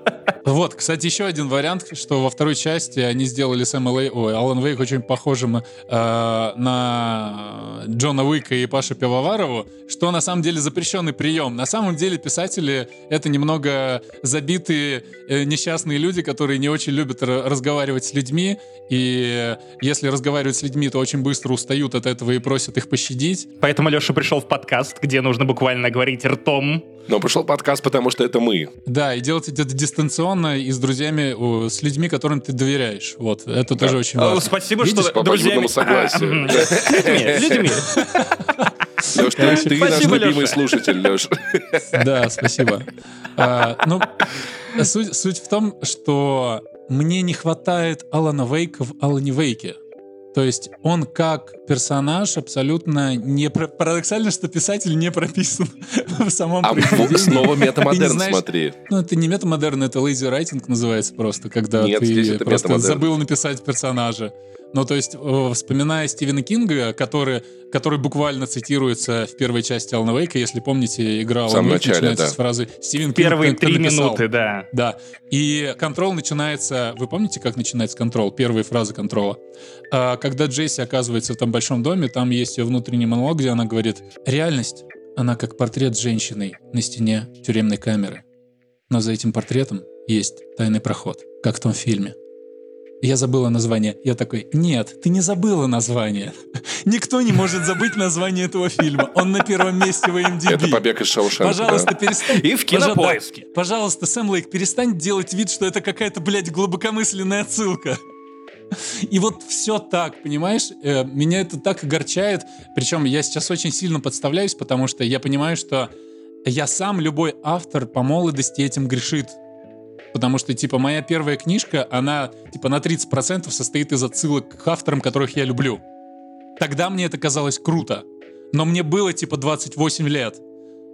Вот, кстати, еще один вариант, что во второй части они сделали Сэма Лей... Ой, Алан Вейк очень похожим э, на Джона Уика и Пашу Пивоварову, что на самом деле запрещенный прием. На самом деле писатели — это немного забитые э, несчастные люди, которые не очень любят разговаривать с людьми, и если разговаривать с людьми, то очень быстро устают от этого и просят их пощадить. Поэтому Леша пришел в подкаст, где нужно буквально говорить ртом. Но пришел подкаст, потому что это мы. Да, и делать это дистанционно и с друзьями, с людьми, которым ты доверяешь. Вот, это да. тоже очень важно. Спасибо, Видишь, что друзьями... согласию. [laughs] Людьми, Леш, ты, наш любимый слушатель, Леш. Да, спасибо. А, ну, суть в том, что мне не хватает Алана Вейка в Алане Вейке. То есть он как персонаж абсолютно не... Парадоксально, что писатель не прописан [laughs] в самом а произведении. снова метамодерн, знаешь, смотри. Ну, это не метамодерн, это writing называется просто, когда Нет, ты просто забыл написать персонажа. Ну, то есть, э, вспоминая Стивена Кинга, который, который буквально цитируется в первой части Алана Вейка, если помните, игра Alan Wake начинается да. с фразы «Стивен Кинг Первые три минуты, да. Да. И Control начинается... Вы помните, как начинается Control? Первые фразы Control а. А, когда Джесси оказывается в том большом доме, там есть ее внутренний монолог, где она говорит «Реальность, она как портрет женщины на стене тюремной камеры. Но за этим портретом есть тайный проход, как в том фильме. Я забыла название. Я такой, нет, ты не забыла название. [laughs] Никто не может забыть название этого фильма. Он на первом месте в [laughs] IMDb. Это «Побег из Шоушенка». Пожалуйста, да. перестань. И в кинопоиске. Пожалуйста, Сэм Лейк, перестань делать вид, что это какая-то, блядь, глубокомысленная отсылка. И вот все так, понимаешь? Э, меня это так огорчает. Причем я сейчас очень сильно подставляюсь, потому что я понимаю, что я сам, любой автор по молодости этим грешит. Потому что, типа, моя первая книжка, она, типа, на 30% состоит из отсылок к авторам, которых я люблю. Тогда мне это казалось круто. Но мне было, типа, 28 лет.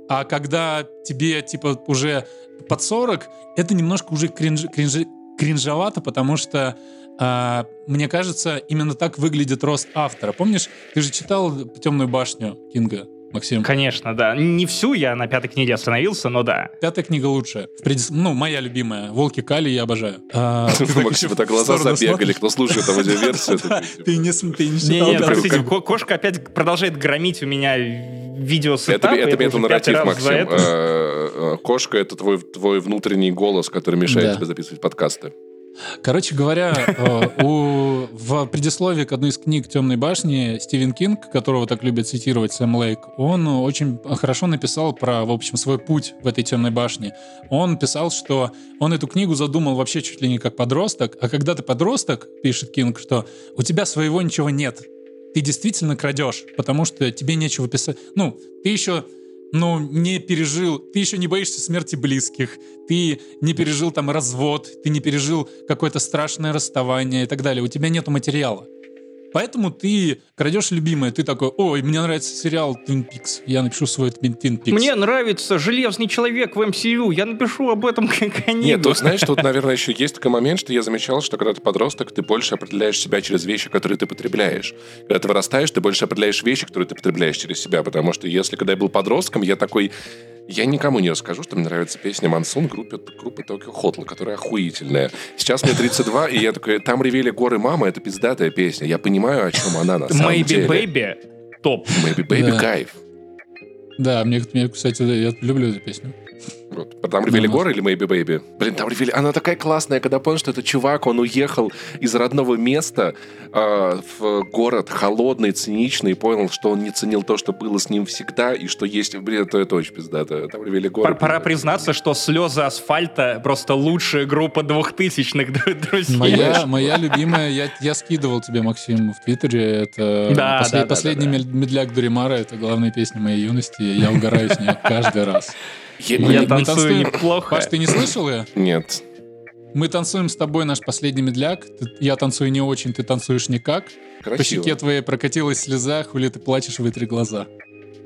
А когда тебе, типа, уже под 40, это немножко уже кринж, кринж, кринжовато, потому что э, мне кажется, именно так выглядит рост автора. Помнишь, ты же читал «Темную башню» Кинга? Максим? Конечно, да. Не всю я на пятой книге остановился, но да. Пятая книга лучше. Предис... Ну, моя любимая. «Волки Кали» я обожаю. А, [laughs] Максим, так глаза забегали, кто слушает аудиоверсию. [laughs] Ты не читал. Нет, простите, кошка опять продолжает громить у меня видео Это это нарратив, Максим. Э, э, кошка — это твой внутренний голос, который мешает тебе записывать подкасты. Короче говоря, [laughs] э, у, в предисловии к одной из книг «Темной башни» Стивен Кинг, которого так любят цитировать Сэм Лейк, он очень хорошо написал про, в общем, свой путь в этой «Темной башне». Он писал, что он эту книгу задумал вообще чуть ли не как подросток, а когда ты подросток, пишет Кинг, что у тебя своего ничего нет. Ты действительно крадешь, потому что тебе нечего писать. Ну, ты еще ну, не пережил, ты еще не боишься смерти близких, ты не пережил там развод, ты не пережил какое-то страшное расставание и так далее. У тебя нету материала. Поэтому ты крадешь любимое, ты такой, ой, мне нравится сериал Twin Peaks, я напишу свой Twin Peaks. Мне нравится Железный Человек в MCU, я напишу об этом [laughs] как они. Нет, тут, знаешь, тут, наверное, еще есть такой момент, что я замечал, что когда ты подросток, ты больше определяешь себя через вещи, которые ты потребляешь. Когда ты вырастаешь, ты больше определяешь вещи, которые ты потребляешь через себя, потому что если, когда я был подростком, я такой, я никому не расскажу, что мне нравится песня Мансун группы, группы Tokyo Hotel, которая охуительная. Сейчас мне 32, и я такой, там ревели горы мама, это пиздатая песня. Я понимаю, о чем она на самом Maybe деле. Baby топ. Maybe Baby да. кайф. Да, мне, мне, кстати, я люблю эту песню. Вот. Там ревели горы или Maybe Baby? Блин, там ревели... Она такая классная, когда понял, что этот чувак, он уехал из родного места э, в город холодный, циничный, и понял, что он не ценил то, что было с ним всегда, и что есть... Блин, это, это очень пиздато. Там ревели горы. Пора, пора признаться, что «Слезы асфальта» просто лучшая группа двухтысячных, друзья. Моя, моя любимая, я, я скидывал тебе, Максим, в Твиттере, это да, послед, да, последний да, да. медляк Дуримара, это главная песня моей юности, я угораю с нее каждый раз. Я, мы, я танцую танцуем... неплохо. Паш, ты не слышал ее? Нет. Мы танцуем с тобой наш последний медляк. Я танцую не очень, ты танцуешь никак. Красиво. По щеке твоей прокатилась слеза, хули ты плачешь, вытри глаза.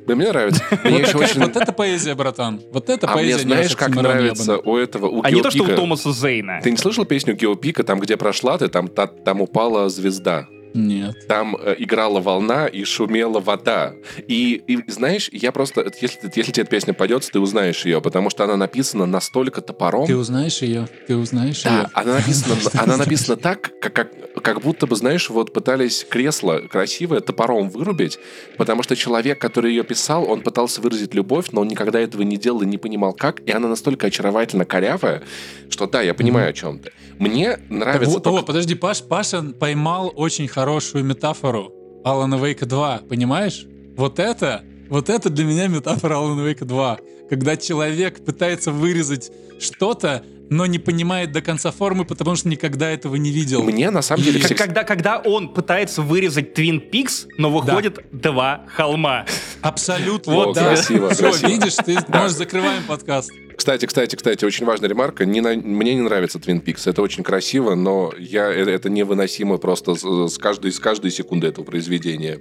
Да мне нравится. [laughs] Мне вот, очень... вот это поэзия, братан. Вот это а поэзия. мне знаешь, как нравится у этого, у А не то, что у Томаса Зейна. Ты не слышал песню Геопика, там, где прошла ты, там, та, там упала звезда? Нет. Там э, играла волна и шумела вода. И, и знаешь, я просто, если, если тебе эта песня пойдет, ты узнаешь ее, потому что она написана настолько топором. Ты узнаешь ее? Ты узнаешь да, ее? Она написана, [laughs] она написана так, как, как, как будто бы, знаешь, вот пытались кресло красивое топором вырубить, потому что человек, который ее писал, он пытался выразить любовь, но он никогда этого не делал и не понимал как, и она настолько очаровательно корявая, что да, я понимаю, mm-hmm. о чем ты. Мне нравится... Вот, только... О, подожди, Паш, Паша поймал очень хорошую метафору Алана Вейка 2, понимаешь? Вот это, вот это для меня метафора Алана Вейка 2. Когда человек пытается вырезать что-то, но не понимает до конца формы, потому что никогда этого не видел. Мне на самом деле... Как, когда, когда он пытается вырезать Твин Пикс, но выходит да. два холма. Абсолютно. Вот, да. Красиво, Все, красиво. видишь, ты можешь закрываем подкаст. Кстати, кстати, кстати, очень важная ремарка. Не на... Мне не нравится Twin Peaks. Это очень красиво, но я... это, это невыносимо просто с, с, каждой, с каждой секунды этого произведения.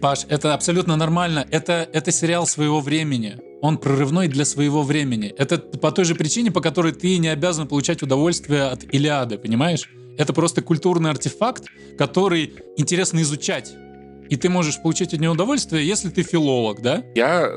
Паш, это абсолютно нормально. Это, это сериал своего времени. Он прорывной для своего времени. Это по той же причине, по которой ты не обязан получать удовольствие от Илиады, понимаешь? Это просто культурный артефакт, который интересно изучать. И ты можешь получить от него удовольствие, если ты филолог, да? Я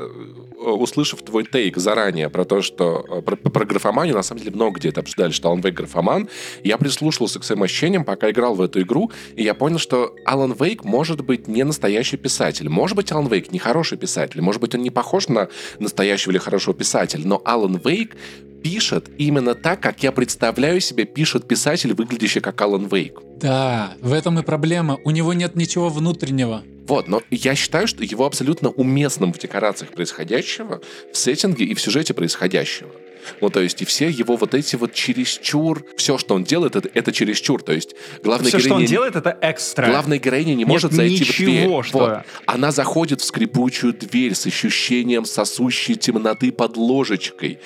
услышав твой тейк заранее про то, что э, про, про графоманию, на самом деле много где это обсуждали, что Алан Вейк графоман, я прислушивался к своим ощущениям, пока играл в эту игру, и я понял, что Алан Вейк может быть не настоящий писатель. Может быть, Алан Вейк не хороший писатель, может быть, он не похож на настоящего или хорошего писателя, но Алан Вейк пишет именно так, как я представляю себе, пишет писатель, выглядящий как Алан Вейк. Да, в этом и проблема. У него нет ничего внутреннего. Вот, но я считаю, что его абсолютно уместным в декорациях происходящего, в сеттинге и в сюжете происходящего. Ну, то есть, и все его вот эти вот чересчур... Все, что он делает, это, это чересчур. То есть, главная все, героиня... что он делает, это экстра. Главная героиня не Нет может зайти ничего, в дверь. Что... Вот. Она заходит в скрипучую дверь с ощущением сосущей темноты под ложечкой,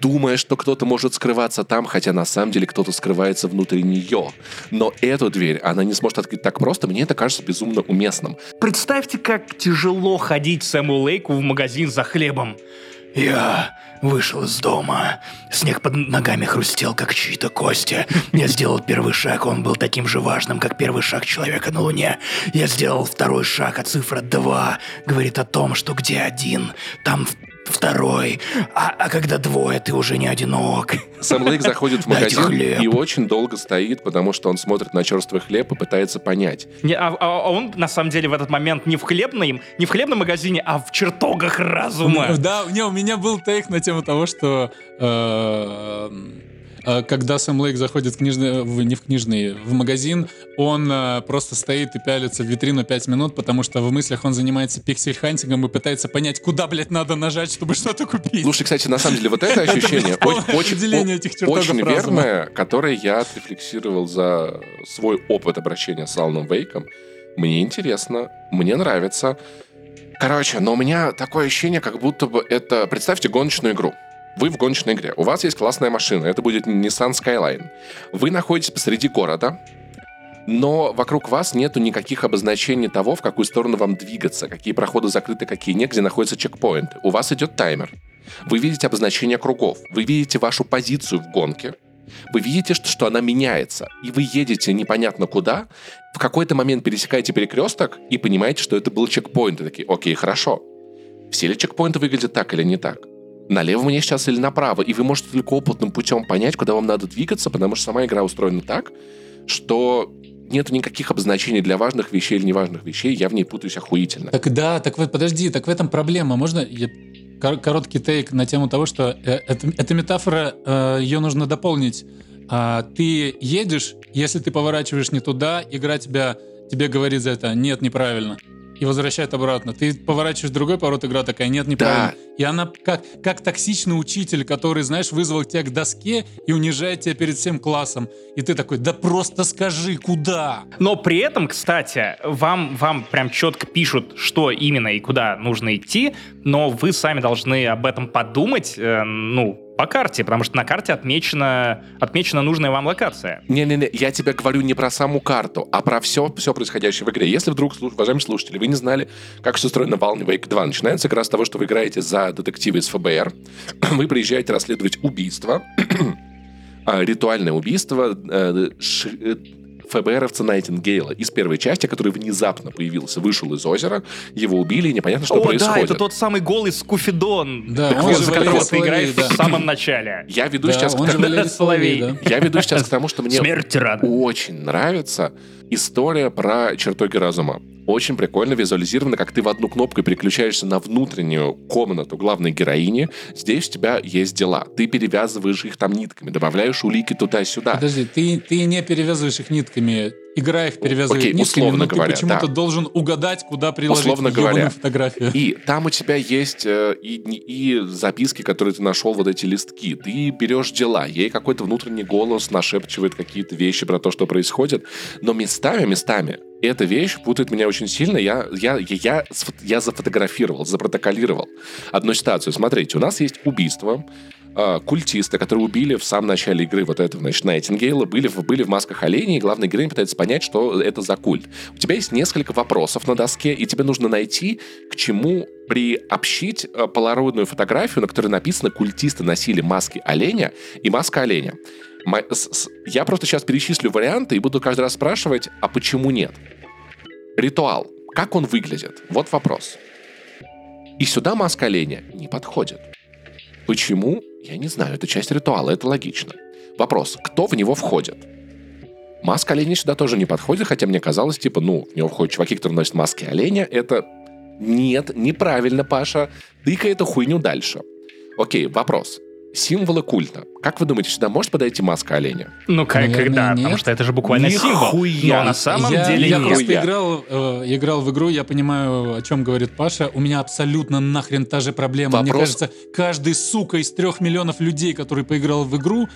думая, что кто-то может скрываться там, хотя на самом деле кто-то скрывается внутри нее. Но эту дверь она не сможет открыть так просто. Мне это кажется безумно уместным. Представьте, как тяжело ходить Сэму Лейку в магазин за хлебом. Я вышел из дома. Снег под ногами хрустел, как чьи-то кости. Я сделал первый шаг, он был таким же важным, как первый шаг человека на Луне. Я сделал второй шаг, а цифра 2 говорит о том, что где один, там второй, а, а когда двое, ты уже не одинок. Сэм Лейк заходит в магазин и очень долго стоит, потому что он смотрит на черствый хлеб и пытается понять. Не, а, а, а он, на самом деле, в этот момент не в хлебном, не в хлебном магазине, а в чертогах разума. Да, не, у меня был тейк на тему того, что... Э, когда Сэм Лейк заходит в книжный, в, не в книжный, в магазин, он а, просто стоит и пялится в витрину 5 минут, потому что в мыслях он занимается пиксель-хантингом и пытается понять, куда, блядь, надо нажать, чтобы что-то купить. Слушай, кстати, на самом деле, вот это [laughs] ощущение очень, очень верное, которое я отрефлексировал за свой опыт обращения с Аланом Вейком. Мне интересно, мне нравится. Короче, но у меня такое ощущение, как будто бы это... Представьте гоночную игру. Вы в гоночной игре. У вас есть классная машина. Это будет Nissan Skyline. Вы находитесь посреди города, но вокруг вас нету никаких обозначений того, в какую сторону вам двигаться, какие проходы закрыты, какие нет, где находится чекпоинт. У вас идет таймер. Вы видите обозначение кругов. Вы видите вашу позицию в гонке. Вы видите, что, что она меняется. И вы едете непонятно куда. В какой-то момент пересекаете перекресток и понимаете, что это был чекпоинт. И такие, окей, хорошо. Все ли чекпоинты выглядят так или не так? Налево мне сейчас или направо. И вы можете только опытным путем понять, куда вам надо двигаться, потому что сама игра устроена так, что нет никаких обозначений для важных вещей или неважных вещей, я в ней путаюсь охуительно. Так да, так вот, подожди, так в этом проблема. Можно я короткий тейк на тему того, что э, это, эта метафора, э, ее нужно дополнить. А, ты едешь, если ты поворачиваешь не туда, игра тебя, тебе говорит за это «нет, неправильно» и возвращает обратно. Ты поворачиваешь другой поворот, игра такая, нет, неправильно. Да. И она как, как токсичный учитель, который, знаешь, вызвал тебя к доске и унижает тебя перед всем классом. И ты такой, да просто скажи, куда? Но при этом, кстати, вам, вам прям четко пишут, что именно и куда нужно идти, но вы сами должны об этом подумать, э, ну, по карте, потому что на карте отмечена, отмечена нужная вам локация. Не-не-не, я тебе говорю не про саму карту, а про все, все происходящее в игре. Если вдруг, уважаемые слушатели, вы не знали, как все устроено в Alan Wake 2, начинается игра с того, что вы играете за детектива из ФБР, [clears throat] вы приезжаете расследовать убийство, [clears throat] а, ритуальное убийство э, ФБРовца Найтингейла из первой части, который внезапно появился, вышел из озера, его убили, и непонятно, что О, происходит. да, это тот самый голый Скуфидон, да, он за которого ты играешь да. в самом начале. Я веду да, сейчас к тому, Соловей. Да. Я веду сейчас к тому, что мне [laughs] очень нравится история про чертоги разума. Очень прикольно визуализировано, как ты в одну кнопку переключаешься на внутреннюю комнату главной героини. Здесь у тебя есть дела. Ты перевязываешь их там нитками, добавляешь улики туда-сюда. Подожди, ты, ты не перевязываешь их нитками. Игра их перевязывает Окей, условно но говоря, ты почему-то да. должен угадать, куда приложить условно говоря. фотографию. И там у тебя есть э, и, и записки, которые ты нашел, вот эти листки. Ты берешь дела, ей какой-то внутренний голос нашепчивает какие-то вещи про то, что происходит. Но местами, местами эта вещь путает меня очень сильно. Я, я, я, я, я зафотографировал, запротоколировал одну ситуацию. Смотрите, у нас есть убийство, э, культисты, которые убили в самом начале игры вот этого, значит, Найтингейла, были, в, были в масках оленей, и главный герой пытается понять, что это за культ. У тебя есть несколько вопросов на доске, и тебе нужно найти, к чему приобщить э, полароидную фотографию, на которой написано «Культисты носили маски оленя» и «Маска оленя». Я просто сейчас перечислю варианты и буду каждый раз спрашивать, а почему нет? Ритуал. Как он выглядит? Вот вопрос. И сюда маска оленя не подходит. Почему? Я не знаю. Это часть ритуала, это логично. Вопрос. Кто в него входит? Маска оленя сюда тоже не подходит, хотя мне казалось, типа, ну, в него входят чуваки, которые носят маски оленя. Это нет, неправильно, Паша. Тыкай эту хуйню дальше. Окей, вопрос символы культа. Как вы думаете, сюда может подойти маска оленя? Ну, как, Наверное, когда? Нет. Потому что это же буквально Нихуя. символ. Но на самом я, деле Я просто играл, э, играл в игру, я понимаю, о чем говорит Паша. У меня абсолютно нахрен та же проблема. Вопрос... Мне кажется, каждый, сука, из трех миллионов людей, который поиграл в игру,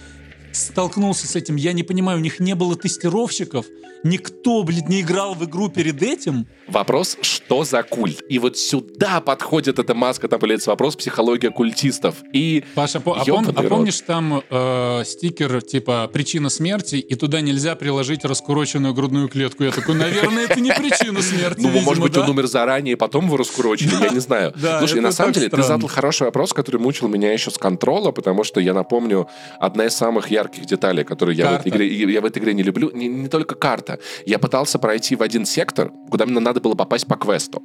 столкнулся с этим. Я не понимаю, у них не было тестировщиков. Никто, блядь, не играл в игру перед этим. Вопрос, что за культ? И вот сюда подходит эта маска, там появляется вопрос психология культистов. И Паша, по, а, пом, а помнишь там э, стикер типа «Причина смерти», и туда нельзя приложить раскуроченную грудную клетку? Я такой, наверное, это не причина смерти, Ну, может быть, он умер заранее, потом его раскурочили, я не [laughs] знаю. Слушай, на самом деле, ты задал хороший вопрос, который мучил меня еще с контрола, потому что я напомню, одна из самых ярких деталей, которые я в этой игре я в этой игре не люблю, не только карта. Я пытался пройти в один сектор, куда мне надо было попасть по квесту.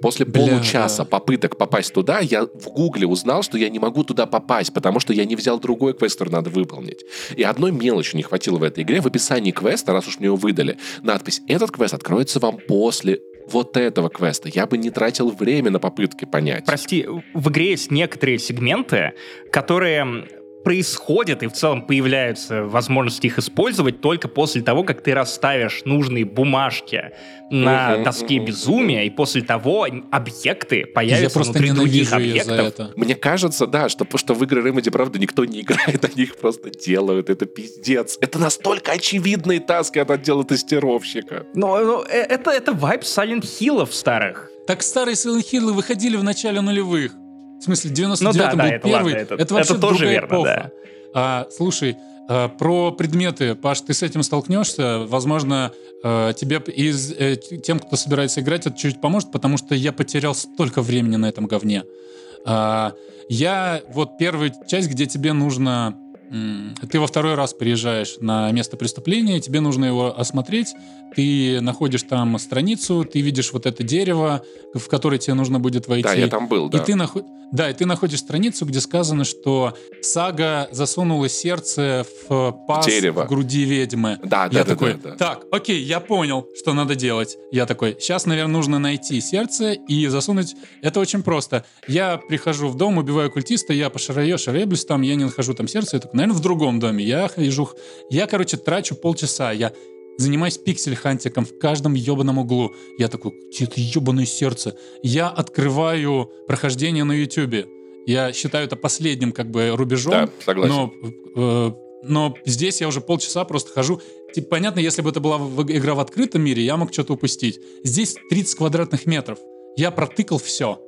После Бля, получаса да. попыток попасть туда, я в гугле узнал, что я не могу туда попасть, потому что я не взял другой квест, который надо выполнить. И одной мелочи не хватило в этой игре. В описании квеста, раз уж мне его выдали, надпись «Этот квест откроется вам после вот этого квеста. Я бы не тратил время на попытки понять. Прости, в игре есть некоторые сегменты, которые происходят и в целом появляются возможности их использовать только после того, как ты расставишь нужные бумажки на uh-huh, доске uh-huh. безумия, и после того объекты появятся внутри других объектов. это. Мне кажется, да, что, что в игры Remedy, правда, никто не играет, [laughs] они их просто делают. Это пиздец. Это настолько очевидные таски от отдела тестировщика. Но, но э, это, это вайп Silent Hill старых. Так старые Silent Hill выходили в начале нулевых. В смысле, 99 ну, да, был да, это, первый. Ладно, это, это вообще это тоже верно, эпоха. Да. А, слушай, а, про предметы, Паш, ты с этим столкнешься. Возможно, а, тебе из э, тем, кто собирается играть, это чуть поможет, потому что я потерял столько времени на этом говне. А, я вот первую часть, где тебе нужно ты во второй раз приезжаешь на место преступления, тебе нужно его осмотреть, ты находишь там страницу, ты видишь вот это дерево, в которое тебе нужно будет войти. Да, я там был, да. И ты наход... Да, и ты находишь страницу, где сказано, что сага засунула сердце в паз Дерево. в груди ведьмы. Да, да, я да, такой, да, да. так, окей, я понял, что надо делать. Я такой, сейчас, наверное, нужно найти сердце и засунуть. Это очень просто. Я прихожу в дом, убиваю культиста, я по шараю, шареблюсь там, я не нахожу там сердце. Я такой, наверное, в другом доме. Я хожу, я, короче, трачу полчаса. Я занимаюсь пиксель-хантиком в каждом ебаном углу. Я такой, где это ебаное сердце? Я открываю прохождение на Ютубе. Я считаю это последним как бы рубежом. Да, согласен. Но, э, но здесь я уже полчаса просто хожу. Типа, понятно, если бы это была игра в открытом мире, я мог что-то упустить. Здесь 30 квадратных метров. Я протыкал все.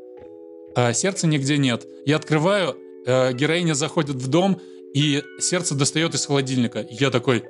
А сердца нигде нет. Я открываю, э, героиня заходит в дом, и сердце достает из холодильника. Я такой,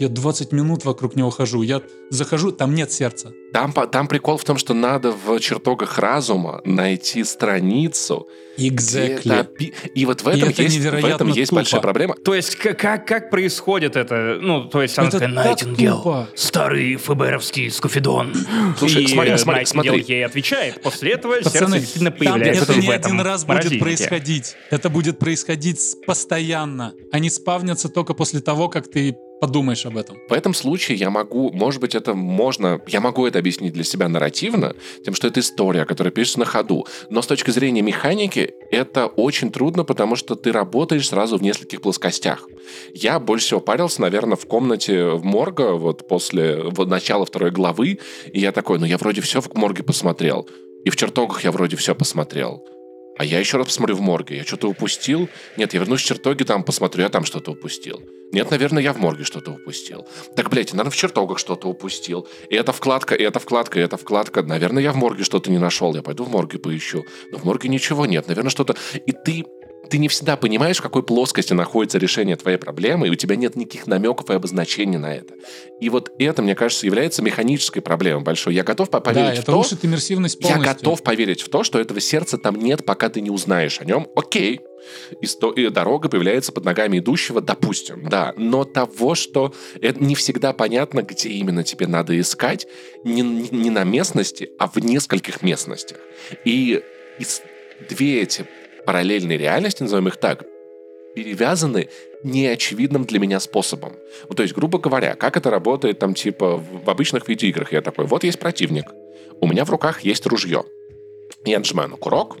я 20 минут вокруг него хожу. Я захожу, там нет сердца. Там, там прикол в том, что надо в чертогах разума найти страницу. где это опи- И вот в этом, это есть, в этом есть тупо. большая проблема. То есть, как, как происходит это? Ну, то есть, она Это Найтингел. тупо. Старый ФБРовский скуфидон. Слушай, и смотри, смотри, смотри. ей отвечает. После этого сердце Пацаны, действительно там появляется это в не этом один раз будет морозильнике. происходить. Это будет происходить постоянно. Они спавнятся только после того, как ты подумаешь об этом. В этом случае я могу, может быть, это можно, я могу это объяснить для себя нарративно, тем, что это история, которая пишется на ходу. Но с точки зрения механики это очень трудно, потому что ты работаешь сразу в нескольких плоскостях. Я больше всего парился, наверное, в комнате в морга, вот после вот начала второй главы, и я такой, ну я вроде все в морге посмотрел, и в чертогах я вроде все посмотрел. А я еще раз посмотрю в морге. Я что-то упустил? Нет, я вернусь в чертоги, там посмотрю, я там что-то упустил. Нет, наверное, я в морге что-то упустил. Так, блядь, я, наверное, в чертогах что-то упустил. И эта вкладка, и эта вкладка, и эта вкладка. Наверное, я в морге что-то не нашел. Я пойду в морге поищу. Но в морге ничего нет. Наверное, что-то... И ты ты не всегда понимаешь, в какой плоскости находится решение твоей проблемы, и у тебя нет никаких намеков и обозначений на это. И вот это, мне кажется, является механической проблемой большой. Я готов по- поверить да, в это то, рушит иммерсивность я полностью. готов поверить в то, что этого сердца там нет, пока ты не узнаешь о нем. Окей. И, сто- и дорога появляется под ногами идущего, допустим, да. Но того, что это не всегда понятно, где именно тебе надо искать, не, не- на местности, а в нескольких местностях. И из- две эти параллельные реальности, назовем их так, перевязаны неочевидным для меня способом. Ну, то есть, грубо говоря, как это работает там типа в обычных видеоиграх? Я такой, вот есть противник, у меня в руках есть ружье. Я нажимаю на курок,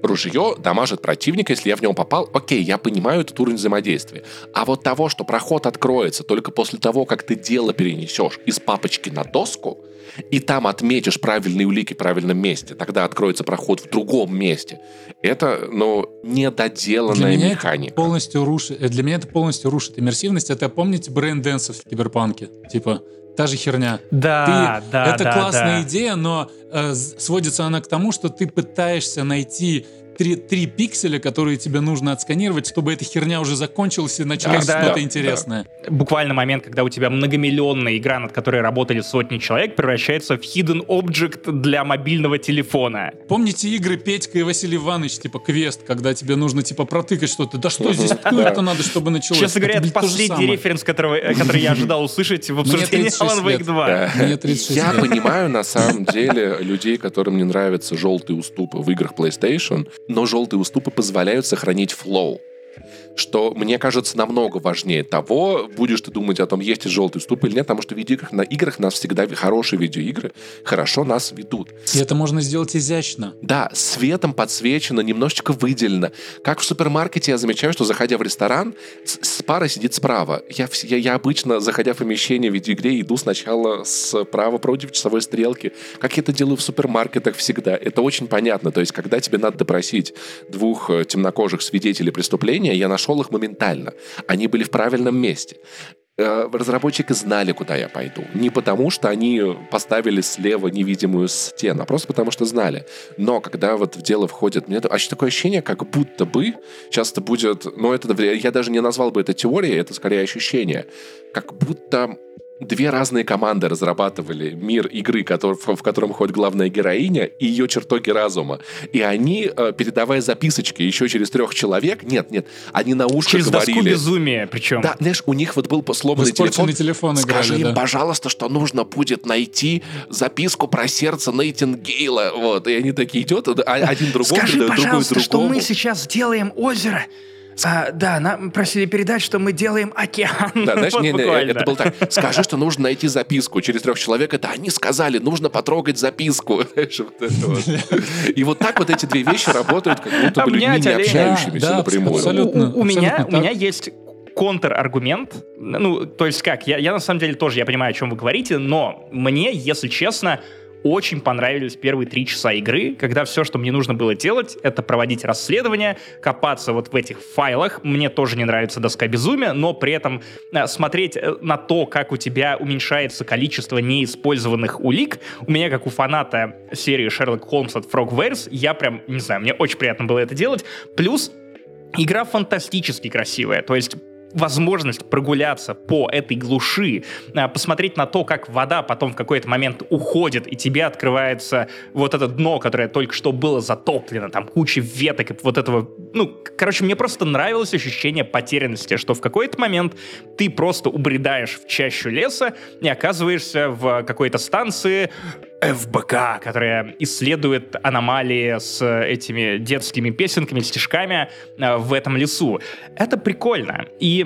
ружье дамажит противника, если я в него попал, окей, я понимаю этот уровень взаимодействия. А вот того, что проход откроется только после того, как ты дело перенесешь из папочки на доску, и там отметишь правильные улики в правильном месте, тогда откроется проход в другом месте. Это, ну, Для недоделанная меня, это механика. полностью рушит, э, для меня это полностью рушит иммерсивность. Это помните braindance ы в Киберпанке? Типа, та же херня. Да, Ты- да, это да, классная да. идея, но э, сводится она к тому, что ты пытаешься найти три, три пикселя, которые тебе нужно отсканировать, чтобы эта херня уже закончилась и началось Когда- что-то да, интересное. Буквально момент, когда у тебя многомиллионная игра, над которой работали сотни человек, превращается в hidden object для мобильного телефона. Помните игры Петька и Василий Иванович, типа квест, когда тебе нужно типа протыкать что-то? Да что здесь откуда-то надо, чтобы началось? Честно говоря, Это, это последний самое. референс, э, который я ожидал услышать в обсуждении 36 Alan Wake лет. 2. Да. Мне 36 Я понимаю, на самом деле, людей, которым не нравятся желтые уступы в играх PlayStation, но желтые уступы позволяют сохранить флоу. Что, мне кажется, намного важнее того, будешь ты думать о том, есть ли желтый уступ или нет, потому что в видеоиграх, на играх нас всегда хорошие видеоигры хорошо нас ведут. И это можно сделать изящно. Да, светом подсвечено, немножечко выделено. Как в супермаркете я замечаю, что заходя в ресторан, с, с пара сидит справа. Я, я, я обычно, заходя в помещение в видеоигре, иду сначала справа против часовой стрелки. Как я это делаю в супермаркетах всегда. Это очень понятно. То есть, когда тебе надо допросить двух э, темнокожих свидетелей преступления, я нашел их моментально. Они были в правильном месте э, разработчики знали, куда я пойду. Не потому, что они поставили слева невидимую стену, а просто потому, что знали. Но когда вот в дело входит... Мне ощ- такое ощущение, как будто бы сейчас это будет... Ну, это, я даже не назвал бы это теорией, это скорее ощущение. Как будто две разные команды разрабатывали мир игры, который, в котором ходит главная героиня, и ее чертоги разума. И они, э, передавая записочки еще через трех человек, нет, нет, они на ушко через говорили... Через доску безумия причем. Да, знаешь, у них вот был сломанный телефон. телефон Скажи играли, им, да. пожалуйста, что нужно будет найти записку про сердце Нейтингейла. Вот, и они такие идет, а, один другому Скажи, другой пожалуйста, другому. что мы сейчас делаем озеро. А, да, нам просили передать, что мы делаем океан. Да, знаешь, Вот [laughs] не, не, это было так. Скажи, что нужно найти записку. Через трех человек это они сказали, нужно потрогать записку. [laughs] Знаешь, вот это [laughs] вот. И вот так вот эти две вещи работают как будто бы людьми, Обнять не общающимися Да, напрямую. абсолютно. у, у меня, абсолютно у меня есть контраргумент. Ну, то есть как, я, я на самом деле тоже, я понимаю, о чем вы говорите, но мне, если честно, очень понравились первые три часа игры, когда все, что мне нужно было делать, это проводить расследование, копаться вот в этих файлах. Мне тоже не нравится доска безумия, но при этом э, смотреть э, на то, как у тебя уменьшается количество неиспользованных улик, у меня, как у фаната серии Шерлок Холмс от Frogwares, я прям, не знаю, мне очень приятно было это делать. Плюс Игра фантастически красивая, то есть возможность прогуляться по этой глуши, а, посмотреть на то, как вода потом в какой-то момент уходит, и тебе открывается вот это дно, которое только что было затоплено, там куча веток и вот этого... Ну, короче, мне просто нравилось ощущение потерянности, что в какой-то момент ты просто убредаешь в чащу леса и оказываешься в какой-то станции ФБК, которая исследует аномалии с этими детскими песенками, стишками э, в этом лесу. Это прикольно. И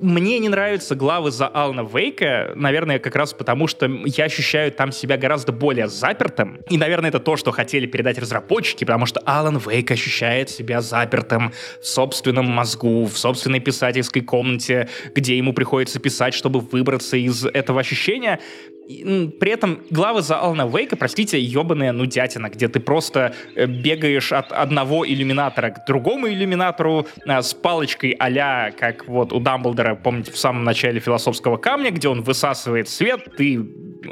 мне не нравятся главы за Алана Вейка, наверное, как раз потому, что я ощущаю там себя гораздо более запертым. И, наверное, это то, что хотели передать разработчики, потому что Алан Вейк ощущает себя запертым в собственном мозгу, в собственной писательской комнате, где ему приходится писать, чтобы выбраться из этого ощущения. При этом главы за Алана Вейка, простите, ебаная нудятина, где ты просто э, бегаешь от одного иллюминатора к другому иллюминатору э, с палочкой а как вот у Дамблдора, помните, в самом начале философского камня, где он высасывает свет, ты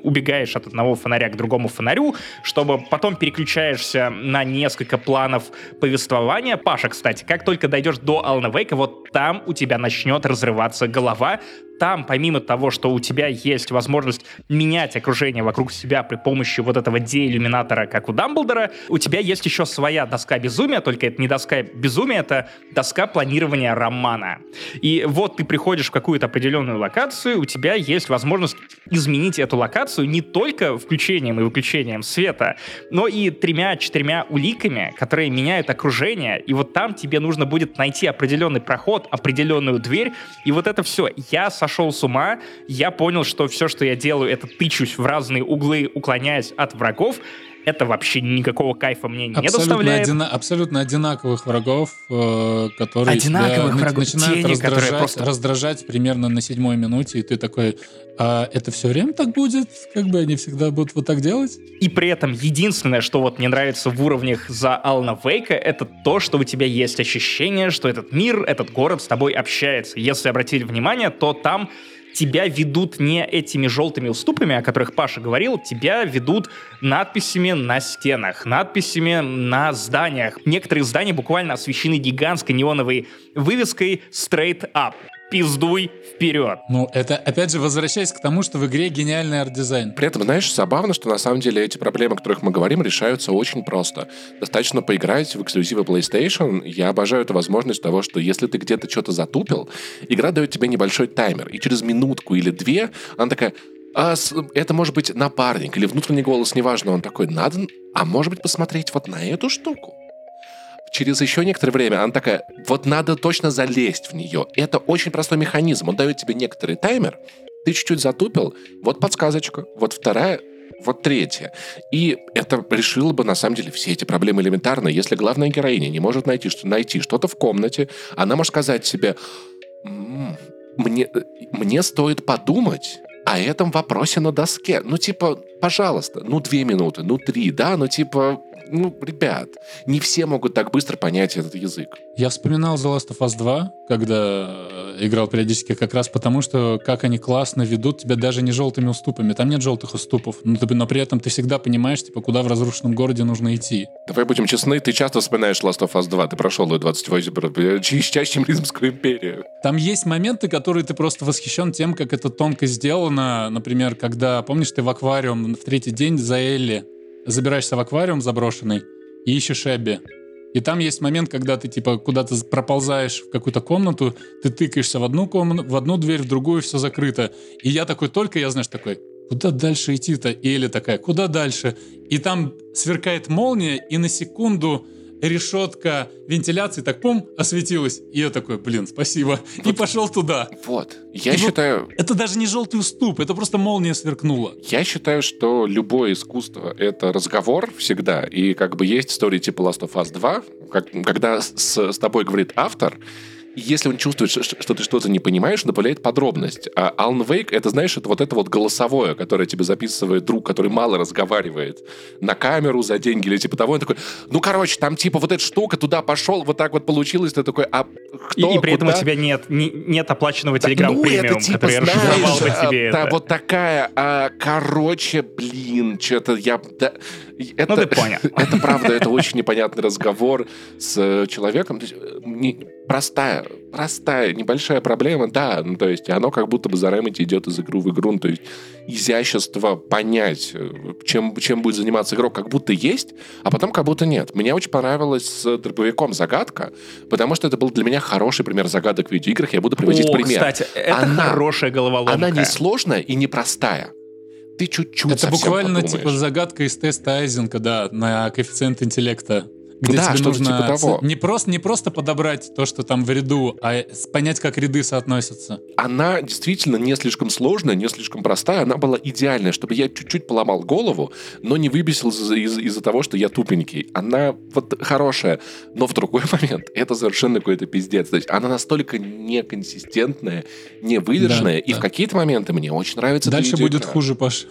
убегаешь от одного фонаря к другому фонарю, чтобы потом переключаешься на несколько планов повествования. Паша, кстати, как только дойдешь до Алана Вейка, вот там у тебя начнет разрываться голова, там, помимо того, что у тебя есть возможность менять окружение вокруг себя при помощи вот этого деиллюминатора, как у Дамблдора, у тебя есть еще своя доска безумия, только это не доска безумия, это доска планирования романа. И вот ты приходишь в какую-то определенную локацию, у тебя есть возможность изменить эту локацию не только включением и выключением света, но и тремя-четырьмя уликами, которые меняют окружение. И вот там тебе нужно будет найти определенный проход, определенную дверь, и вот это все. Я сошел с ума, я понял, что все, что я делаю, это тычусь в разные углы, уклоняясь от врагов. Это вообще никакого кайфа мне не абсолютно, доставляет. одина- абсолютно одинаковых врагов, э, которые Одинаковых тебя врагов, начинают тени, раздражать, просто- раздражать примерно на седьмой минуте, и ты такой, а это все время так будет? Как бы они всегда будут вот так делать? И при этом единственное, что вот мне нравится в уровнях за Алана Вейка, это то, что у тебя есть ощущение, что этот мир, этот город с тобой общается. Если обратили внимание, то там тебя ведут не этими желтыми уступами, о которых Паша говорил, тебя ведут надписями на стенах, надписями на зданиях. Некоторые здания буквально освещены гигантской неоновой вывеской «Straight Up». Пиздуй вперед. Ну, это, опять же, возвращаясь к тому, что в игре гениальный арт-дизайн. При этом, знаешь, забавно, что на самом деле эти проблемы, о которых мы говорим, решаются очень просто. Достаточно поиграть в эксклюзивы PlayStation. Я обожаю эту возможность того, что если ты где-то что-то затупил, игра дает тебе небольшой таймер, и через минутку или две она такая, а, это может быть напарник или внутренний голос, неважно, он такой, надо, а может быть посмотреть вот на эту штуку? Через еще некоторое время она такая, вот надо точно залезть в нее. Это очень простой механизм. Он дает тебе некоторый таймер, ты чуть-чуть затупил, вот подсказочка, вот вторая, вот третья. И это решило бы, на самом деле, все эти проблемы элементарно. Если главная героиня не может найти, что, найти что-то в комнате, она может сказать себе, «М, мне, мне стоит подумать о этом вопросе на доске. Ну, типа, пожалуйста, ну две минуты, ну три, да, ну типа, ну, ребят, не все могут так быстро понять этот язык. Я вспоминал The Last of Us 2, когда э, играл периодически как раз потому, что как они классно ведут тебя даже не желтыми уступами. Там нет желтых уступов, но, ты, но при этом ты всегда понимаешь, типа, куда в разрушенном городе нужно идти. Давай будем честны, ты часто вспоминаешь Last of Us 2, ты прошел ее 28 чаще, чем Римскую империю. Там есть моменты, которые ты просто восхищен тем, как это тонко сделано. Например, когда, помнишь, ты в аквариум в третий день за Элли забираешься в аквариум заброшенный и ищешь Эбби. И там есть момент, когда ты типа куда-то проползаешь в какую-то комнату, ты тыкаешься в одну комнату, в одну дверь, в другую, все закрыто. И я такой только, я знаешь, такой, куда дальше идти-то? И Эля такая, куда дальше? И там сверкает молния, и на секунду решетка вентиляции так пум осветилась. И я такой, блин, спасибо. Вот, и пошел туда. Вот. Я и считаю... Вот это даже не желтый уступ, это просто молния сверкнула. Я считаю, что любое искусство — это разговор всегда. И как бы есть истории типа Last of Us 2, как, когда с, с тобой говорит автор, если он чувствует, что ты что-то не понимаешь, он добавляет подробность. А Alan Wake, это, знаешь, это вот это вот голосовое, которое тебе записывает друг, который мало разговаривает на камеру за деньги или типа того. Он такой, ну, короче, там типа вот эта штука туда пошел, вот так вот получилось. Ты такой, а кто, И, и при этом у тебя нет, не, нет оплаченного Telegram ну, премиум, типа, который знаешь, расшифровал бы тебе да, это. вот такая, а, короче, блин, что-то я... Да, это, ну, ты [laughs] понял. Это правда, это очень непонятный разговор с э, человеком. То есть, э, не, простая, простая, небольшая проблема, да, ну, то есть оно как будто бы за Remedy идет из игры в игру, ну, то есть изящество понять, э, чем, чем будет заниматься игрок, как будто есть, а потом как будто нет. Мне очень понравилась с дробовиком загадка, потому что это был для меня хороший пример загадок в видеоиграх, я буду приводить О, пример. кстати, это она, хорошая головоломка. Она не сложная и не простая ты чуть-чуть Это буквально подумаешь. типа загадка из теста Айзенка, да, на коэффициент интеллекта где да, тебе нужно типа того. Не, просто, не просто подобрать то, что там в ряду, а понять, как ряды соотносятся. Она действительно не слишком сложная, не слишком простая. Она была идеальная, чтобы я чуть-чуть поломал голову, но не выбесился из- из- за того, что я тупенький. Она вот хорошая, но в другой [laughs] момент это совершенно какой-то пиздец. То есть она настолько неконсистентная, невыдержанная, да, и да. в какие-то моменты мне очень нравится Дальше будет хуже, Паш.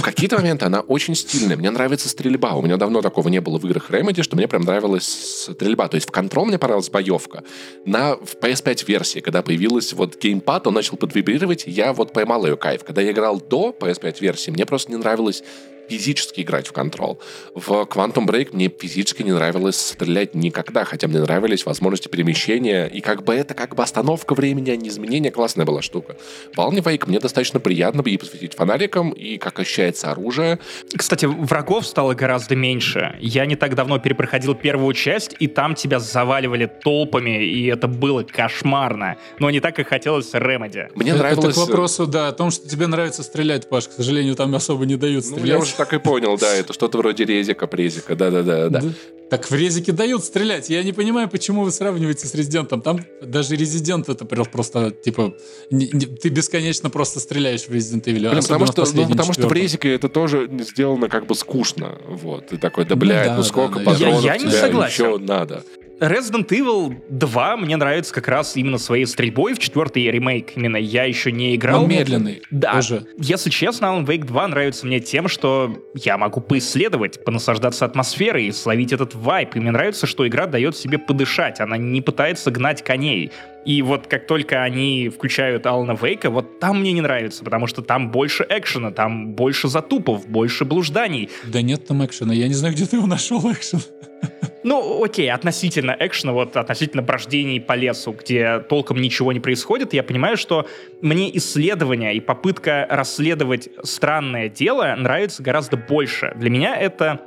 В какие-то моменты она очень стильная. Мне нравится стрельба. У меня давно такого не было в играх Remedy, что мне прям нравилась стрельба. То есть в Control мне понравилась боевка. На в PS5 версии, когда появилась вот геймпад, он начал подвибрировать, я вот поймал ее кайф. Когда я играл до PS5 версии, мне просто не нравилось физически играть в Control. В Quantum Break мне физически не нравилось стрелять никогда, хотя мне нравились возможности перемещения, и как бы это как бы остановка времени, а не изменение, классная была штука. В Alan Wake мне достаточно приятно и посветить фонариком, и как ощущается оружие. Кстати, врагов стало гораздо меньше. Я не так давно перепроходил первую часть, и там тебя заваливали толпами, и это было кошмарно. Но не так, как хотелось Ремеди. Мне нравилось... Это к вопросу, да, о том, что тебе нравится стрелять, Паш. К сожалению, там особо не дают стрелять. Ну, я уже так и понял, да, это что-то вроде резика, презика, да-да-да. да. Так в резике дают стрелять. Я не понимаю, почему вы сравниваете с резидентом. Там даже резидент это просто, типа, не, не, ты бесконечно просто стреляешь в Resident Evil. Блин, потому что, ну, потому что в резике это тоже сделано как бы скучно. Вот. Ты такой, да, блядь, ну, да, ну сколько да, патронов я, я не согласен. еще надо. Resident Evil 2 мне нравится как раз именно своей стрельбой. В четвертый ремейк именно я еще не играл. Он медленный. Да. Тоже. Если честно, Alan Wake 2 нравится мне тем, что я могу поисследовать, понаслаждаться атмосферой и словить этот вайп. И мне нравится, что игра дает себе подышать. Она не пытается гнать коней. И вот как только они включают Алана Вейка, вот там мне не нравится, потому что там больше экшена, там больше затупов, больше блужданий. Да нет там экшена, я не знаю, где ты его нашел экшен. Ну, окей, относительно экшена, вот относительно брождений по лесу, где толком ничего не происходит, я понимаю, что мне исследование и попытка расследовать странное дело нравится гораздо больше. Для меня это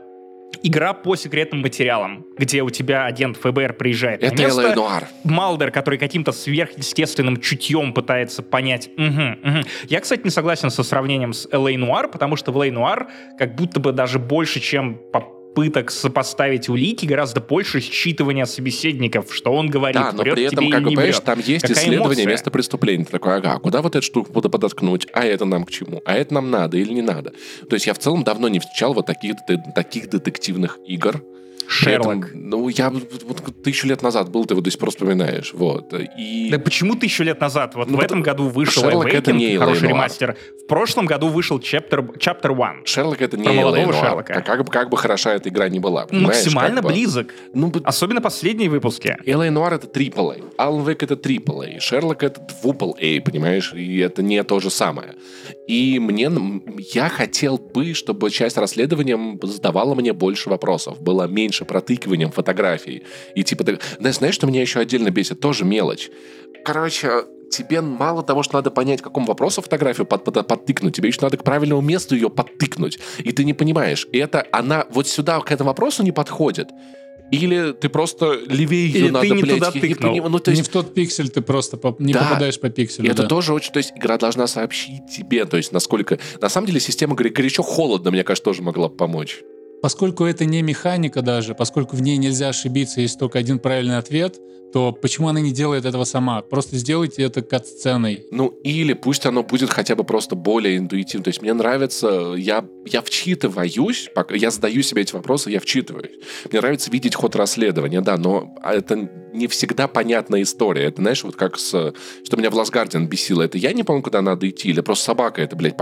игра по секретным материалам, где у тебя агент ФБР приезжает Это на место. Нуар. Малдер, который каким-то сверхъестественным чутьем пытается понять. Угу, угу. Я, кстати, не согласен со сравнением с Л.А. Нуар, потому что в Л.А. Нуар как будто бы даже больше, чем по попыток сопоставить улики гораздо больше считывания собеседников, что он говорит, Да, но при этом, как бы, понимаешь, там есть Какая исследование эмоция? места преступления. Ты такой, ага, куда вот эту штуку буду подоткнуть? А это нам к чему? А это нам надо или не надо? То есть я в целом давно не встречал вот таких, таких детективных игр, Шерлок. Этом, ну, я вот тысячу лет назад был, ты его до сих пор вспоминаешь. Вот. И... Да почему тысячу лет назад? Вот ну, в этом году вышел Шерлок Awakening, это не хороший ремастер. В прошлом году вышел Chapter, Chapter One. Шерлок это не молодого Шерлока. Как, бы, как бы хороша эта игра не была. Максимально как бы... близок. Ну, Особенно последние выпуски. L.A. Noir это AAA. Alan Wake это AAA. Шерлок это A, понимаешь? И это не то же самое. И мне, я хотел бы, чтобы часть расследования задавала мне больше вопросов. Было меньше протыкиванием фотографий. И типа, знаешь, что меня еще отдельно бесит? Тоже мелочь. Короче, тебе мало того, что надо понять, к какому вопросу фотографию под, под, подтыкнуть, тебе еще надо к правильному месту ее подтыкнуть. И ты не понимаешь. И это она вот сюда к этому вопросу не подходит. Или ты просто левее ее Или надо, ты не блядь, туда тыкнул. Не, ну, то есть... не в тот пиксель ты просто по... не да. попадаешь по пикселю. И да. это тоже очень... То есть игра должна сообщить тебе, то есть насколько... На самом деле система горячо-холодно, мне кажется, тоже могла помочь. Поскольку это не механика даже, поскольку в ней нельзя ошибиться, есть только один правильный ответ, то почему она не делает этого сама? Просто сделайте это кат-сценой. Ну, или пусть оно будет хотя бы просто более интуитивно. То есть мне нравится, я, я вчитываюсь, я задаю себе эти вопросы, я вчитываюсь. Мне нравится видеть ход расследования, да, но это не всегда понятная история. Это, знаешь, вот как с... Что меня в Ласгардиан бесило. Это я не помню, куда надо идти, или просто собака это, блядь,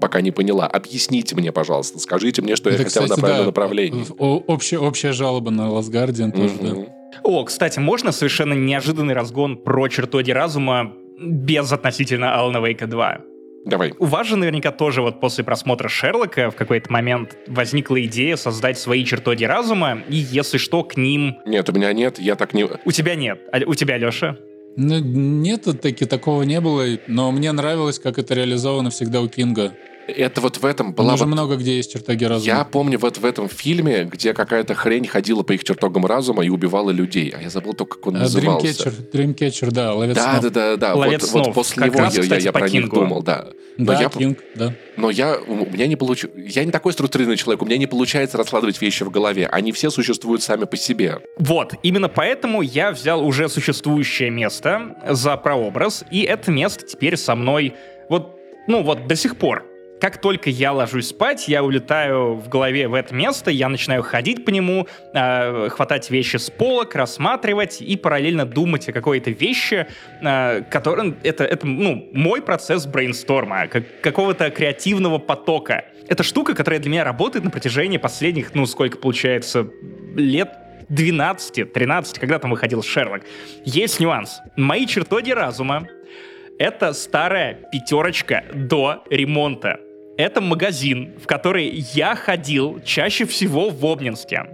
пока не поняла. Объясните мне, пожалуйста. Скажите мне, что это, я хотел кстати, на правильном да, направлении. Общая, общая жалоба на Last Guardian тоже, mm-hmm. да. О, кстати, можно совершенно неожиданный разгон про чертоги разума без относительно Алана Вейка 2? Давай. У вас же наверняка тоже вот после просмотра Шерлока в какой-то момент возникла идея создать свои чертоги разума, и если что, к ним... Нет, у меня нет, я так не... У тебя нет. А у тебя, Леша? Ну, нет, таки такого не было, но мне нравилось, как это реализовано всегда у Кинга это вот в этом была... Уже вот... много где есть чертоги разума. Я помню вот в этом фильме, где какая-то хрень ходила по их чертогам разума и убивала людей. А я забыл только, как он uh, назывался. Dreamcatcher, Dreamcatcher, да, ловец да, снов. Да, да, да, Ловец вот, снов. вот после как него раз, я, кстати, я про них думал, да. Но да, я, Кинг, да. Но я, у меня не получ... Я не такой структурированный человек, у меня не получается раскладывать вещи в голове. Они все существуют сами по себе. Вот, именно поэтому я взял уже существующее место за прообраз, и это место теперь со мной вот, ну вот до сих пор как только я ложусь спать, я улетаю в голове в это место, я начинаю ходить по нему, э, хватать вещи с полок, рассматривать и параллельно думать о какой-то вещи, э, которым это, это ну, мой процесс брейнсторма, как, какого-то креативного потока. Это штука, которая для меня работает на протяжении последних, ну, сколько получается, лет 12-13, когда там выходил Шерлок. Есть нюанс. Мои чертоги разума — это старая пятерочка до ремонта это магазин, в который я ходил чаще всего в Обнинске.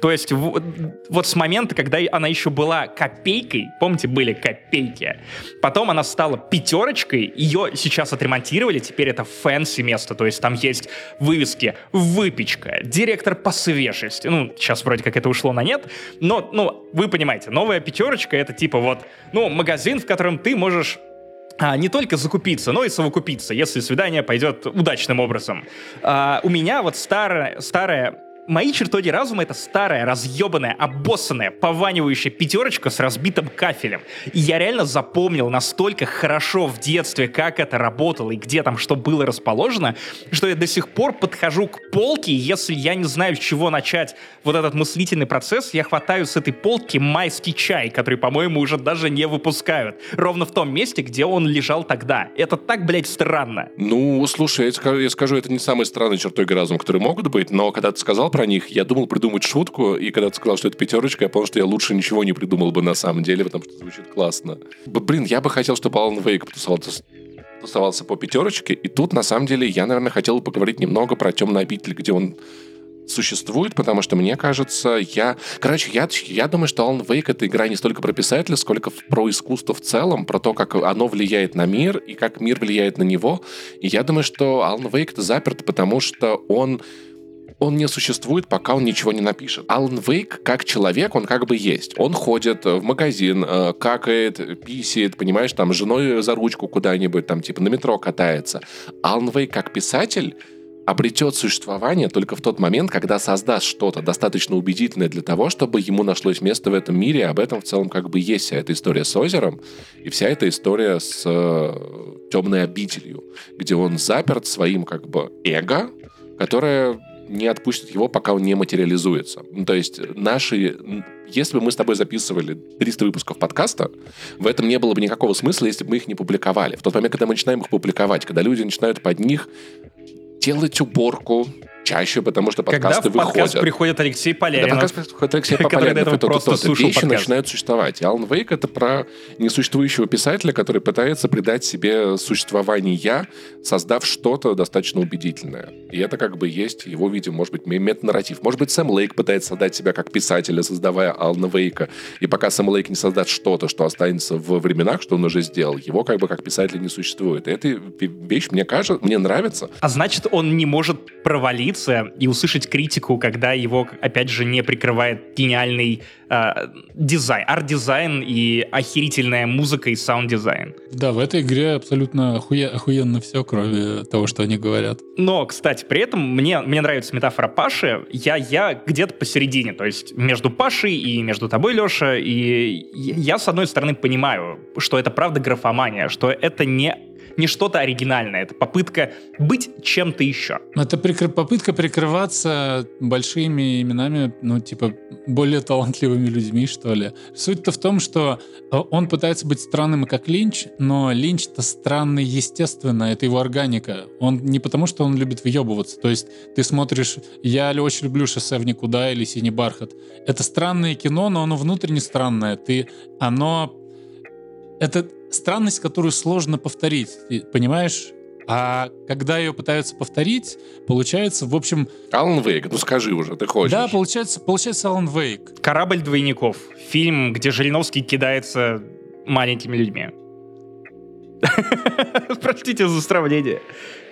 То есть в, вот с момента, когда она еще была копейкой, помните, были копейки, потом она стала пятерочкой, ее сейчас отремонтировали, теперь это fancy место, то есть там есть вывески «Выпечка», «Директор по свежести», ну, сейчас вроде как это ушло на нет, но, ну, вы понимаете, новая пятерочка — это типа вот, ну, магазин, в котором ты можешь а, не только закупиться, но и совокупиться, если свидание пойдет удачным образом. А, у меня вот старая, старая Мои чертоги разума — это старая, разъебанная, обоссанная, пованивающая пятерочка с разбитым кафелем. И я реально запомнил настолько хорошо в детстве, как это работало и где там что было расположено, что я до сих пор подхожу к полке, если я не знаю, с чего начать вот этот мыслительный процесс, я хватаю с этой полки майский чай, который, по-моему, уже даже не выпускают. Ровно в том месте, где он лежал тогда. Это так, блядь, странно. Ну, слушай, я скажу, это не самые странные чертоги разума, которые могут быть, но когда ты сказал про них, я думал придумать шутку, и когда ты сказал, что это пятерочка, я понял, что я лучше ничего не придумал бы на самом деле, потому что звучит классно. Блин, я бы хотел, чтобы Алан Вейк потусовался тусовался по пятерочке, и тут, на самом деле, я, наверное, хотел бы поговорить немного про темный обитель, где он существует, потому что мне кажется, я... Короче, я, я думаю, что Alan Wake — это игра не столько про писателя, сколько про искусство в целом, про то, как оно влияет на мир и как мир влияет на него. И я думаю, что Alan Wake — это заперт, потому что он он не существует, пока он ничего не напишет. Алан Вейк, как человек, он как бы есть. Он ходит в магазин, э, какает, писит, понимаешь, там, с женой за ручку куда-нибудь, там, типа, на метро катается. Алан Вейк, как писатель, обретет существование только в тот момент, когда создаст что-то достаточно убедительное для того, чтобы ему нашлось место в этом мире, об этом в целом как бы есть вся эта история с озером и вся эта история с э, темной обителью, где он заперт своим как бы эго, которое не отпустит его, пока он не материализуется. Ну, то есть наши... Если бы мы с тобой записывали 300 выпусков подкаста, в этом не было бы никакого смысла, если бы мы их не публиковали. В тот момент, когда мы начинаем их публиковать, когда люди начинают под них делать уборку, чаще, потому что подкасты Когда в выходят. подкаст приходит Алексей Поляринов. Когда подкаст приходит Алексей [laughs] Поляринов, это просто то, вещи подкаст. начинают существовать. И Алан Вейк — это про несуществующего писателя, который пытается придать себе существование, создав что-то достаточно убедительное. И это как бы есть его, видимо, может быть, метанарратив. Может быть, Сэм Лейк пытается создать себя как писателя, создавая Алана Вейка. И пока Сэм Лейк не создаст что-то, что останется в временах, что он уже сделал, его как бы как писателя не существует. И эта вещь, мне кажется, мне нравится. А значит, он не может провалиться остановиться и услышать критику, когда его, опять же, не прикрывает гениальный э, дизайн, арт-дизайн и охерительная музыка и саунд-дизайн. Да, в этой игре абсолютно охуе, охуенно все, кроме того, что они говорят. Но, кстати, при этом мне, мне нравится метафора Паши. Я, я где-то посередине, то есть между Пашей и между тобой, Леша, и я, с одной стороны, понимаю, что это правда графомания, что это не не что-то оригинальное, это попытка быть чем-то еще. Это прикры... попытка прикрываться большими именами, ну, типа, более талантливыми людьми, что ли. Суть-то в том, что э, он пытается быть странным, как Линч, но Линч-то странный естественно, это его органика. Он не потому, что он любит въебываться. То есть ты смотришь, я очень люблю «Шоссе в никуда» или «Синий бархат». Это странное кино, но оно внутренне странное. Ты, оно... Это странность, которую сложно повторить, понимаешь? А когда ее пытаются повторить, получается, в общем... Алан Вейк, ну скажи уже, ты хочешь. Да, получается, получается Алан Вейк. «Корабль двойников». Фильм, где Жириновский кидается маленькими людьми. [laughs] Простите за сравнение.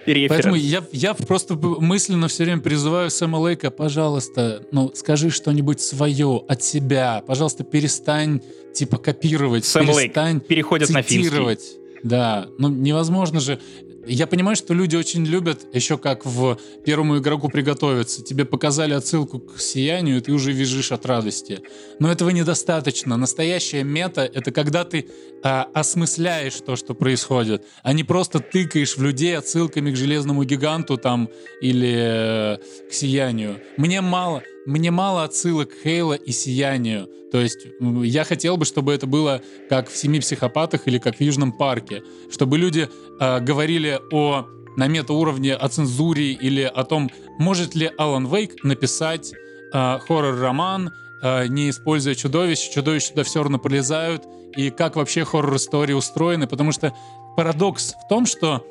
Поэтому я, я просто мысленно все время призываю Сэма Лейка, пожалуйста, ну, скажи что-нибудь свое от себя. Пожалуйста, перестань, типа, копировать. Сэм перестань Лейк переходит цитировать. на финский. Да, ну невозможно же. Я понимаю, что люди очень любят еще как в первому игроку приготовиться. Тебе показали отсылку к сиянию, и ты уже визжишь от радости. Но этого недостаточно. Настоящая мета — это когда ты а, осмысляешь то, что происходит, а не просто тыкаешь в людей отсылками к железному гиганту там или э, к сиянию. Мне мало. Мне мало отсылок к Хейла и Сиянию. То есть я хотел бы, чтобы это было как в «Семи психопатах» или как в «Южном парке». Чтобы люди э, говорили о на метауровне о цензуре или о том, может ли Алан Вейк написать э, хоррор-роман, э, не используя чудовищ, чудовища туда все равно пролезают, и как вообще хоррор-истории устроены, потому что парадокс в том, что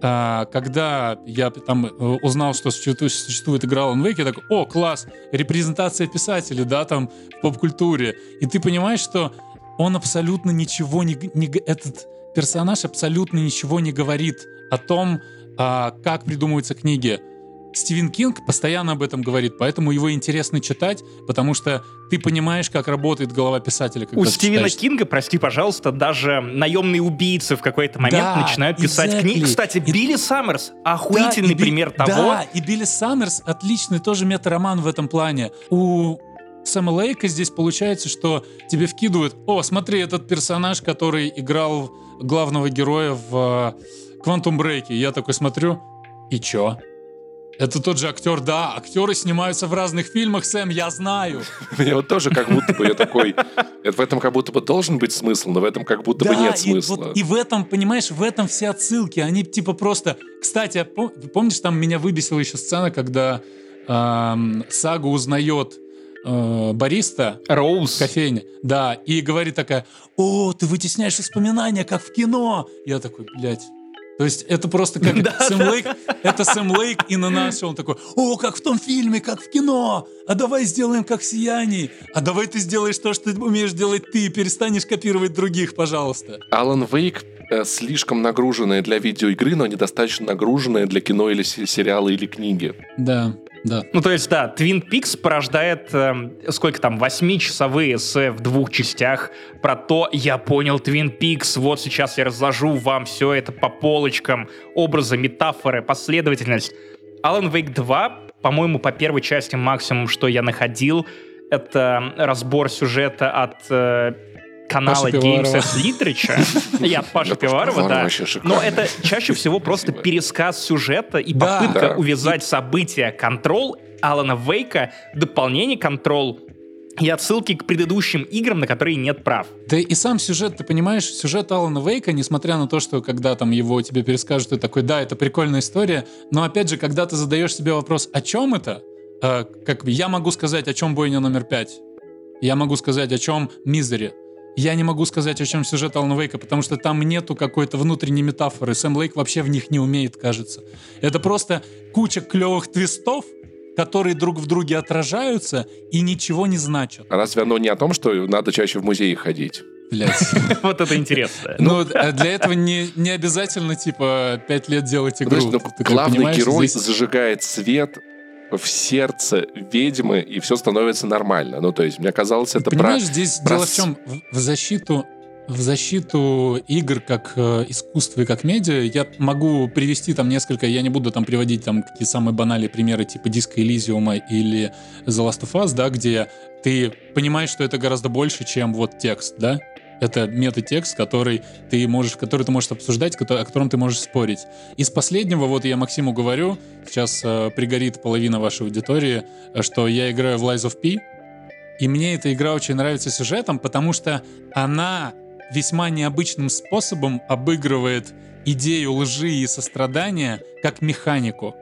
когда я там э, узнал, что существует, существует игра Alan Wake, я такой, о, класс, репрезентация писателя, да, там, в поп-культуре. И ты понимаешь, что он абсолютно ничего не... не этот персонаж абсолютно ничего не говорит о том, а, как придумываются книги. Стивен Кинг постоянно об этом говорит, поэтому его интересно читать, потому что ты понимаешь, как работает голова писателя. У Стивена читаешь. Кинга, прости, пожалуйста, даже наемные убийцы в какой-то момент да, начинают писать exactly. книги. Кстати, и... Билли Саммерс охуительный да, пример Би... того. Да, и Билли Саммерс отличный тоже мета-роман в этом плане. У Сэма Лейка здесь получается, что тебе вкидывают, о, смотри, этот персонаж, который играл главного героя в Квантум Брейке. Я такой смотрю, и чё? Это тот же актер, да, актеры снимаются в разных фильмах, Сэм, я знаю. [laughs] Мне вот тоже как будто бы я такой, в этом как будто бы должен быть смысл, но в этом как будто бы нет смысла. И в этом, понимаешь, в этом все отсылки, они типа просто... Кстати, помнишь, там меня выбесила еще сцена, когда Сага узнает э, бариста Роуз в кофейне, да, и говорит такая, о, ты вытесняешь воспоминания, как в кино. Я такой, блядь, то есть это просто как [laughs] Сэм Лейк, это Сэм Лейк и на нас он такой, о, как в том фильме, как в кино, а давай сделаем как в «Сиянии», а давай ты сделаешь то, что умеешь делать ты, перестанешь копировать других, пожалуйста. Алан Вейк э, слишком нагруженная для видеоигры, но недостаточно нагруженная для кино или сериала или книги. Да. Да. Ну, то есть, да, Twin Peaks порождает, э, сколько там, восьмичасовые эссе в двух частях про то, я понял Twin Peaks, вот сейчас я разложу вам все это по полочкам, образы, метафоры, последовательность. Alan Wake 2, по-моему, по первой части максимум, что я находил, это разбор сюжета от э, канала Games as Literature. Я Паша Пиварова, да. Но это чаще всего просто пересказ сюжета и попытка увязать события. Control Алана Вейка, дополнение Control и отсылки к предыдущим играм, на которые нет прав. Да и сам сюжет, ты понимаешь, сюжет Алана Вейка, несмотря на то, что когда там его тебе перескажут, ты такой, да, это прикольная история, но опять же, когда ты задаешь себе вопрос, о чем это, э, как я могу сказать, о чем бойня номер пять, я могу сказать, о чем Мизери, я не могу сказать, о чем сюжет Алана Вейка, потому что там нету какой-то внутренней метафоры. Сэм Лейк вообще в них не умеет, кажется. Это просто куча клевых твистов, которые друг в друге отражаются и ничего не значат. А разве оно не о том, что надо чаще в музеи ходить? Блять. [laughs] Вот это интересно. Ну, а для этого не, не обязательно, типа, пять лет делать игру. Ну, главный герой здесь... зажигает свет в сердце ведьмы, и все становится нормально. Ну, то есть, мне казалось, это Понимаешь, про... здесь про... дело в чем? В защиту в защиту игр как э, искусства и как медиа я могу привести там несколько, я не буду там приводить там какие самые банальные примеры типа Диска Элизиума или The Last of Us, да, где ты понимаешь, что это гораздо больше, чем вот текст, да, это метатекст, который ты можешь, который ты можешь обсуждать, о котором ты можешь спорить. Из последнего, вот я Максиму говорю, сейчас э, пригорит половина вашей аудитории, э, что я играю в Lies of P, и мне эта игра очень нравится сюжетом, потому что она весьма необычным способом обыгрывает идею лжи и сострадания как механику.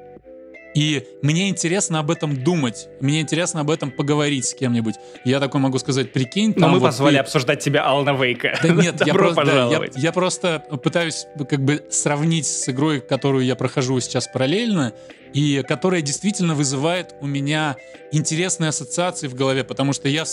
И мне интересно об этом думать, мне интересно об этом поговорить с кем-нибудь. Я такой могу сказать, прикинь, там Но мы вот позвали ты... обсуждать тебя Алана Вейка. Да нет, я просто, да, я, я просто пытаюсь как бы сравнить с игрой, которую я прохожу сейчас параллельно, и которая действительно вызывает у меня интересные ассоциации в голове, потому что я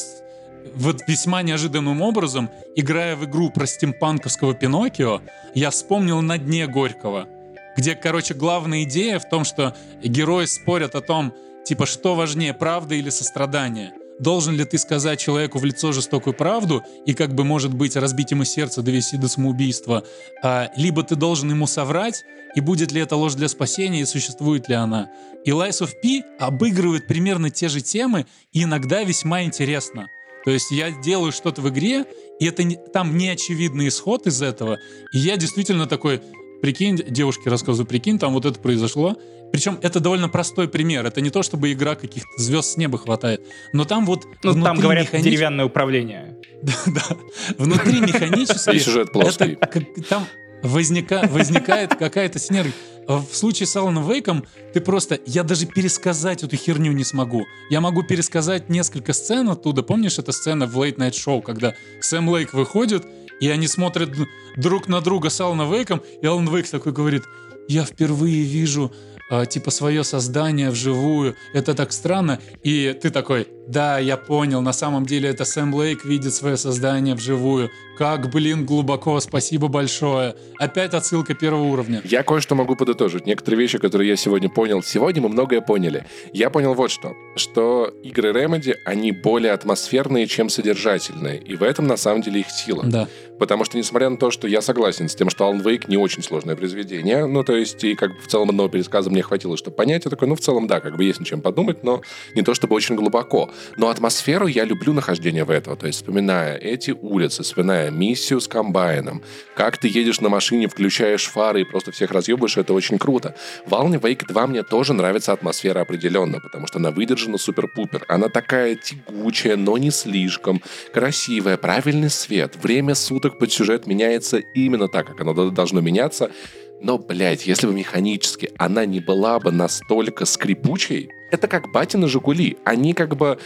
вот весьма неожиданным образом, играя в игру про стимпанковского Пиноккио, я вспомнил «На дне Горького», где, короче, главная идея в том, что герои спорят о том, типа, что важнее, правда или сострадание. Должен ли ты сказать человеку в лицо жестокую правду и как бы, может быть, разбить ему сердце, довести до самоубийства, а, либо ты должен ему соврать, и будет ли это ложь для спасения, и существует ли она. И Lies of P обыгрывает примерно те же темы, и иногда весьма интересно. То есть я делаю что-то в игре, и это не, там не очевидный исход из этого. И я действительно такой, прикинь, девушке рассказываю, прикинь, там вот это произошло. Причем это довольно простой пример. Это не то, чтобы игра каких-то звезд с неба хватает. Но там вот Ну, там, говорят, механич... деревянное управление. [laughs] Да, да. Внутри [laughs] механически... И сюжет плоский. Там возника... возникает какая-то синергия. В случае с Аланом Вейком ты просто... Я даже пересказать эту херню не смогу. Я могу пересказать несколько сцен оттуда. Помнишь, эта сцена в Late Night Show, когда Сэм Лейк выходит, и они смотрят друг на друга с Аланом Вейком, и Алан Вейк такой говорит, я впервые вижу э, типа свое создание вживую. Это так странно. И ты такой, да, я понял, на самом деле это Сэм Лейк видит свое создание вживую. Как, блин, глубоко, спасибо большое. Опять отсылка первого уровня. Я кое-что могу подытожить. Некоторые вещи, которые я сегодня понял. Сегодня мы многое поняли. Я понял вот что. Что игры Remedy, они более атмосферные, чем содержательные. И в этом, на самом деле, их сила. Да. Потому что, несмотря на то, что я согласен с тем, что Alan Wake не очень сложное произведение, ну, то есть, и как бы в целом одного пересказа мне хватило, чтобы понять, я такой, ну, в целом, да, как бы есть над чем подумать, но не то чтобы очень глубоко. Но атмосферу я люблю нахождение в этом. То есть, вспоминая эти улицы, вспоминая миссию с комбайном, как ты едешь на машине, включаешь фары и просто всех разъебываешь, это очень круто. В Alan Wake 2 мне тоже нравится атмосфера определенно, потому что она выдержана супер-пупер. Она такая тягучая, но не слишком, красивая, правильный свет, время суток под сюжет меняется именно так, как оно должно меняться. Но, блядь, если бы механически она не была бы настолько скрипучей, это как батины Жигули. Они как бы...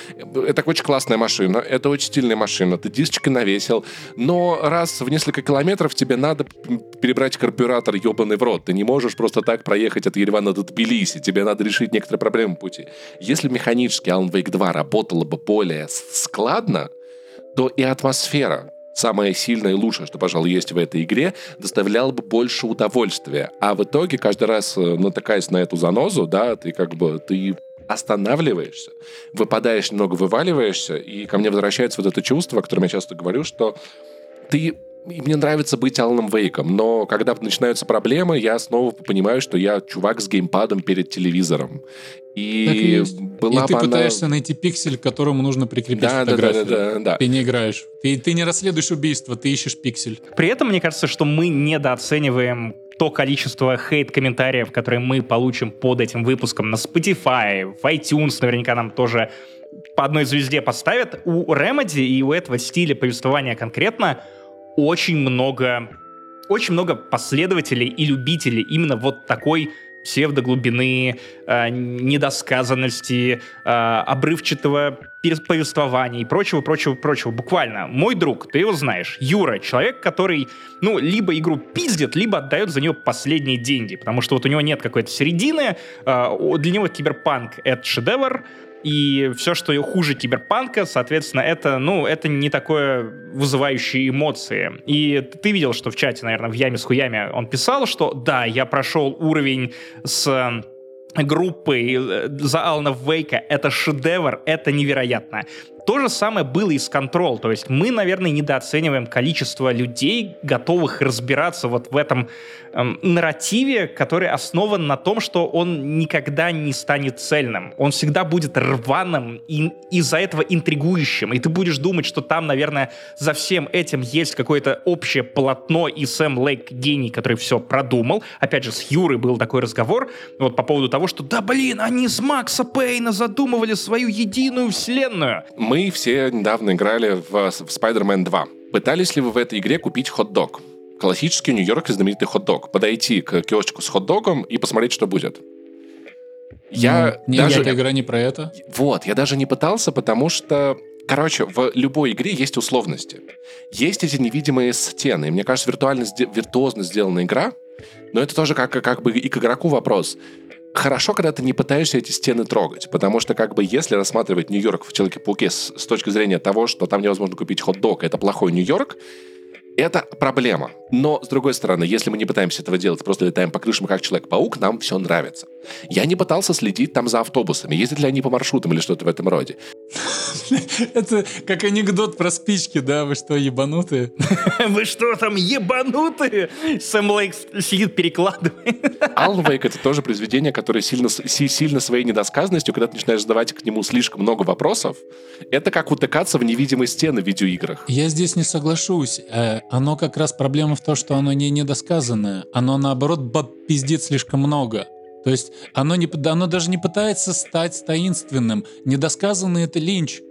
Это очень классная машина, это очень стильная машина, ты дисочки навесил, но раз в несколько километров тебе надо перебрать карбюратор ебаный в рот. Ты не можешь просто так проехать от Еревана до Тбилиси, тебе надо решить некоторые проблемы пути. Если механически Alan Wake 2 работала бы более складно, то и атмосфера самое сильное и лучшее, что, пожалуй, есть в этой игре, доставляло бы больше удовольствия. А в итоге, каждый раз э, натыкаясь на эту занозу, да, ты как бы, ты останавливаешься, выпадаешь немного, вываливаешься, и ко мне возвращается вот это чувство, о котором я часто говорю, что ты мне нравится быть Аланом Вейком, но когда начинаются проблемы, я снова понимаю, что я чувак с геймпадом перед телевизором. И, и была и ты она... пытаешься найти пиксель, к которому нужно прикрепить да, фотографию. Да, да, да, да. Ты не играешь. Ты, ты не расследуешь убийство, ты ищешь пиксель. При этом, мне кажется, что мы недооцениваем то количество хейт-комментариев, которые мы получим под этим выпуском на Spotify, в iTunes наверняка нам тоже по одной звезде поставят. У Remedy и у этого стиля повествования конкретно очень много, очень много последователей и любителей именно вот такой псевдоглубины, э, недосказанности, э, обрывчатого повествования и прочего, прочего, прочего. Буквально. Мой друг, ты его знаешь, Юра, человек, который, ну, либо игру пиздит, либо отдает за нее последние деньги, потому что вот у него нет какой-то середины, э, для него киберпанк — это шедевр, и все, что хуже киберпанка, соответственно, это, ну, это не такое вызывающие эмоции. И ты видел, что в чате, наверное, в яме с хуями он писал, что да, я прошел уровень с группой э, за Алана Вейка, это шедевр, это невероятно. То же самое было и с Control. То есть мы, наверное, недооцениваем количество людей, готовых разбираться вот в этом эм, нарративе, который основан на том, что он никогда не станет цельным. Он всегда будет рваным и из-за этого интригующим. И ты будешь думать, что там, наверное, за всем этим есть какое-то общее полотно, и Сэм Лейк гений, который все продумал. Опять же, с Юрой был такой разговор вот по поводу того, что да блин, они с Макса Пейна задумывали свою единую вселенную. Мы мы все недавно играли в, в Spider-Man 2. Пытались ли вы в этой игре купить хот-дог? Классический Нью-Йорк знаменитый хот-дог. Подойти к киоску с хот-догом и посмотреть, что будет. Я ну, даже... Нет, игра не про это. Вот, я даже не пытался, потому что Короче, в любой игре есть условности. Есть эти невидимые стены. И мне кажется, виртуально, виртуозно сделана игра, но это тоже как, как бы и к игроку вопрос хорошо, когда ты не пытаешься эти стены трогать, потому что как бы если рассматривать Нью-Йорк в Человеке-пауке с, с точки зрения того, что там невозможно купить хот-дог, это плохой Нью-Йорк, это проблема. Но, с другой стороны, если мы не пытаемся этого делать, просто летаем по крышам как Человек-паук, нам все нравится. Я не пытался следить там за автобусами, ездят ли они по маршрутам или что-то в этом роде. [laughs] Это как анекдот про спички, да? Вы что, ебанутые? [laughs] Вы что там, ебанутые? Сэм Лейк сидит, перекладывает. [laughs] Wake — это тоже произведение, которое сильно, сильно своей недосказанностью, когда ты начинаешь задавать к нему слишком много вопросов, это как утыкаться в невидимые стены в видеоиграх. Я здесь не соглашусь. Э, оно как раз проблема в том, что оно не недосказанное. Оно, наоборот, пиздит слишком много. То есть оно, не, оно даже не пытается стать таинственным. Недосказанный — это линч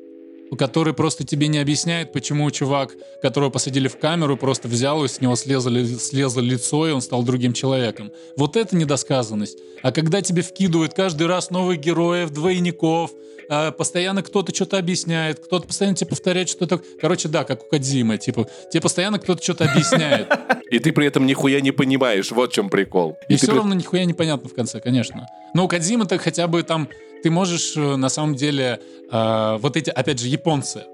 который просто тебе не объясняет, почему чувак, которого посадили в камеру, просто взял и с него слезло, слезло лицо, и он стал другим человеком. Вот это недосказанность. А когда тебе вкидывают каждый раз новых героев, двойников, а, постоянно кто-то что-то объясняет, кто-то постоянно тебе повторяет что-то. Короче, да, как у Кадзимы, типа, тебе постоянно кто-то что-то объясняет. И ты при этом нихуя не понимаешь, вот в чем прикол. И, все равно нихуя непонятно в конце, конечно. Но у Кадзимы-то хотя бы там ты можешь э, на самом деле э, вот эти, опять же, японцы,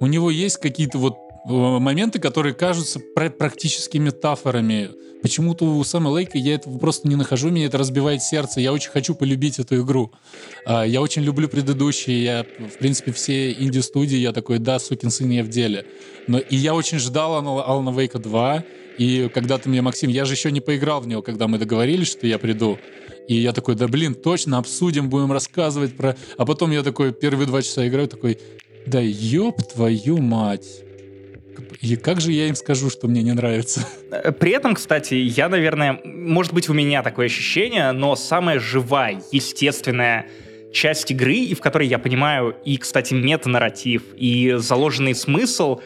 у него есть какие-то вот э, моменты, которые кажутся практически метафорами. Почему-то у Сэма Лейка я этого просто не нахожу, меня это разбивает сердце. Я очень хочу полюбить эту игру. А, я очень люблю предыдущие. Я, в принципе, все инди-студии, я такой, да, сукин сын, я в деле. Но, и я очень ждал Алана Вейка 2. И когда ты мне, Максим, я же еще не поиграл в него, когда мы договорились, что я приду. И я такой, да блин, точно, обсудим, будем рассказывать про... А потом я такой первые два часа играю, такой, да ёб твою мать. И как же я им скажу, что мне не нравится? Э, при этом, кстати, я, наверное, может быть, у меня такое ощущение, но самая живая, естественная часть игры, и в которой я понимаю и, кстати, мета-нарратив, и заложенный смысл,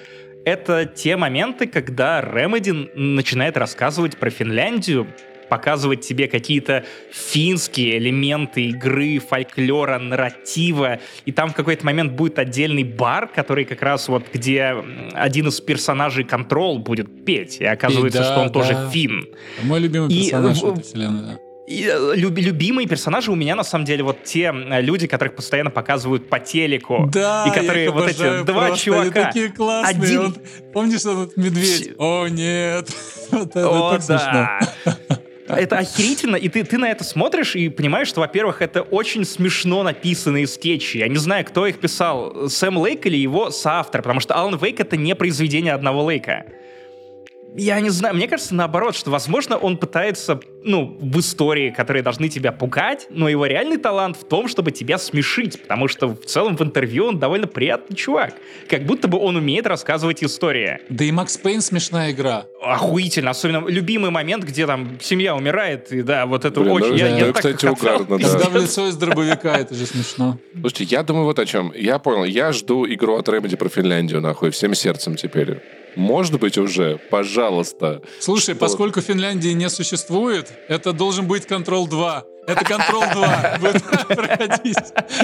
это те моменты, когда Ремеди начинает рассказывать про Финляндию, показывать тебе какие-то финские элементы игры, фольклора, нарратива, и там в какой-то момент будет отдельный бар, который как раз вот где один из персонажей Control будет петь, и оказывается, и да, что он да. тоже фин. Мой любимый персонаж и, этой вселенной, да. И, э, люб, любимые персонажи у меня на самом деле вот те люди, которых постоянно показывают по телеку. Да, и которые вот эти два просто, чувака. Они такие классные. Один... Вот, помнишь этот медведь? О, нет. [laughs] Это О, так да. смешно. Это охерительно, и ты, ты на это смотришь и понимаешь, что, во-первых, это очень смешно написанные скетчи. Я не знаю, кто их писал, Сэм Лейк или его соавтор, потому что Алан Вейк — это не произведение одного Лейка. Я не знаю, мне кажется, наоборот, что, возможно, он пытается, ну, в истории, которые должны тебя пугать, но его реальный талант в том, чтобы тебя смешить, потому что в целом в интервью он довольно приятный чувак. Как будто бы он умеет рассказывать истории. Да и Макс Пейн смешная игра. Охуительно, особенно любимый момент, где там семья умирает, и да, вот это Блин, очень... Ну, я, да, я кстати, так угарно, да. Когда лицо из дробовика, это же смешно. Слушайте, я думаю вот о чем. Я понял, я жду игру от Remedy про Финляндию, нахуй, всем сердцем теперь. Может быть уже, пожалуйста. Слушай, что... поскольку Финляндии не существует, это должен быть Control 2. Это Control 2 будет проходить.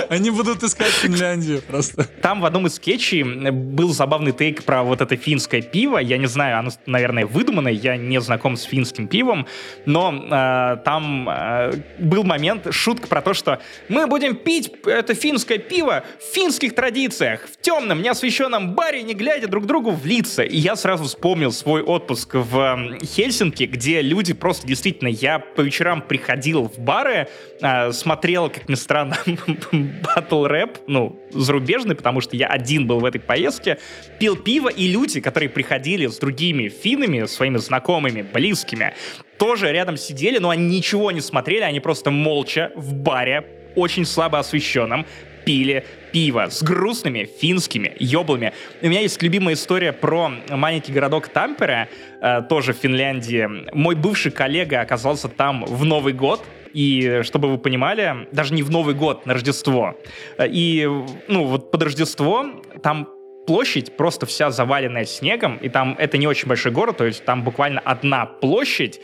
Они будут искать Финляндию просто. Там в одном из скетчей был забавный тейк про вот это финское пиво. Я не знаю, оно, наверное, выдуманное. Я не знаком с финским пивом. Но э, там э, был момент, шутка про то, что мы будем пить это финское пиво в финских традициях, в темном, неосвещенном баре, не глядя друг другу в лица. И я сразу вспомнил свой отпуск в Хельсинки, где люди просто действительно... Я по вечерам приходил в бар, пары, э, смотрел, как ни странно, [laughs] батл рэп, ну, зарубежный, потому что я один был в этой поездке, пил пиво, и люди, которые приходили с другими финнами, своими знакомыми, близкими, тоже рядом сидели, но они ничего не смотрели, они просто молча в баре, очень слабо освещенном, пили пиво с грустными финскими ёблами. У меня есть любимая история про маленький городок Тампере, э, тоже в Финляндии. Мой бывший коллега оказался там в Новый год, и чтобы вы понимали, даже не в Новый год, на Рождество. И, ну, вот под Рождество там площадь просто вся заваленная снегом, и там это не очень большой город, то есть там буквально одна площадь,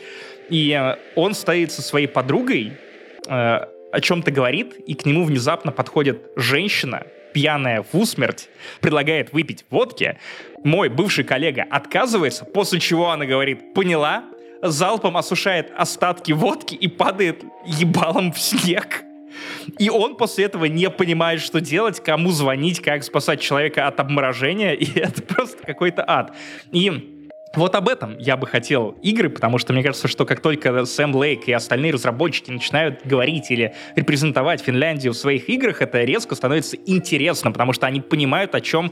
и он стоит со своей подругой, э, о чем-то говорит, и к нему внезапно подходит женщина, пьяная в усмерть, предлагает выпить водки. Мой бывший коллега отказывается, после чего она говорит, поняла, залпом осушает остатки водки и падает ебалом в снег. И он после этого не понимает, что делать, кому звонить, как спасать человека от обморожения, [laughs] и это просто какой-то ад. И вот об этом я бы хотел игры, потому что мне кажется, что как только Сэм Лейк и остальные разработчики начинают говорить или репрезентовать Финляндию в своих играх, это резко становится интересно, потому что они понимают, о чем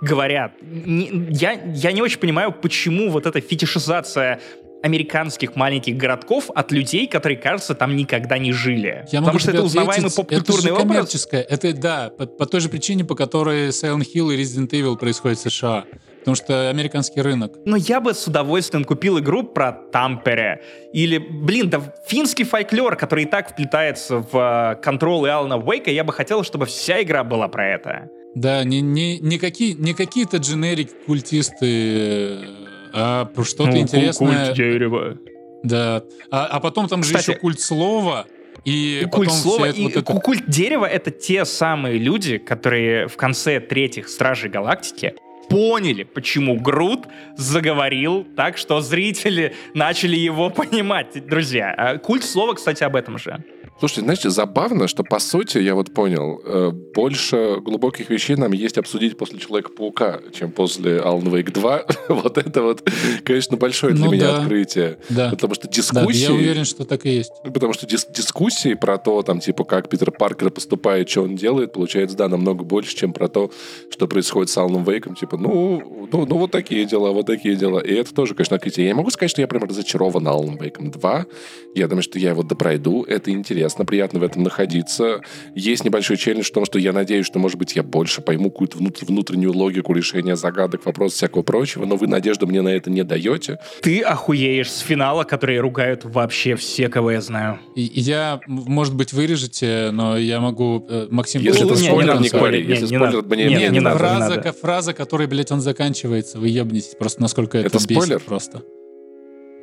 говорят. Не, я, я не очень понимаю, почему вот эта фетишизация американских маленьких городков от людей, которые, кажется, там никогда не жили. Я Потому что это узнаваемый поп-культурный это образ. Это, да, по, по той же причине, по которой Silent Hill и Resident Evil происходят в США. Потому что американский рынок. Но я бы с удовольствием купил игру про Тампере. Или, блин, да финский фольклор, который и так вплетается в контролы Алана Уэйка, я бы хотел, чтобы вся игра была про это. Да, не, не, не, какие, не какие-то дженерик культисты а что-то ну, интересное. Культ дерева. Да. А, а потом там Кстати, же еще культ слова. И культ слова и вот это... культ дерева это те самые люди, которые в конце третьих Стражей Галактики поняли, почему Грут заговорил так, что зрители начали его понимать, друзья. А культ слова, кстати, об этом же. Слушайте, знаете, забавно, что по сути, я вот понял, э, больше глубоких вещей нам есть обсудить после Человека-паука, чем после Alan Wake 2. [laughs] вот это вот, конечно, большое для ну, меня да. открытие. Да. Потому что дискуссии... Да, я уверен, что так и есть. Потому что дис дискуссии про то, там, типа, как Питер Паркер поступает, что он делает, получается, да, намного больше, чем про то, что происходит с Аланом Вейком. Типа, ну, ну, ну, вот такие дела, вот такие дела. И это тоже, конечно, открытие. Я не могу сказать, что я прям разочарован Аланом Вейком 2. Я думаю, что я его допройду. Это интересно приятно в этом находиться. Есть небольшой челлендж в том, что я надеюсь, что, может быть, я больше пойму какую-то внутреннюю логику решения загадок, вопросов, всякого прочего, но вы надежду мне на это не даете. Ты охуеешь с финала, которые ругают вообще все, кого я знаю. И, я, может быть, вырежете, но я могу... Э, Максим... Если это спойлер, не говори. Если спойлер, мне не, не, надо. Фраза, фраза, которой, блядь, он заканчивается, вы ебнетесь просто, насколько это, это спойлер? просто.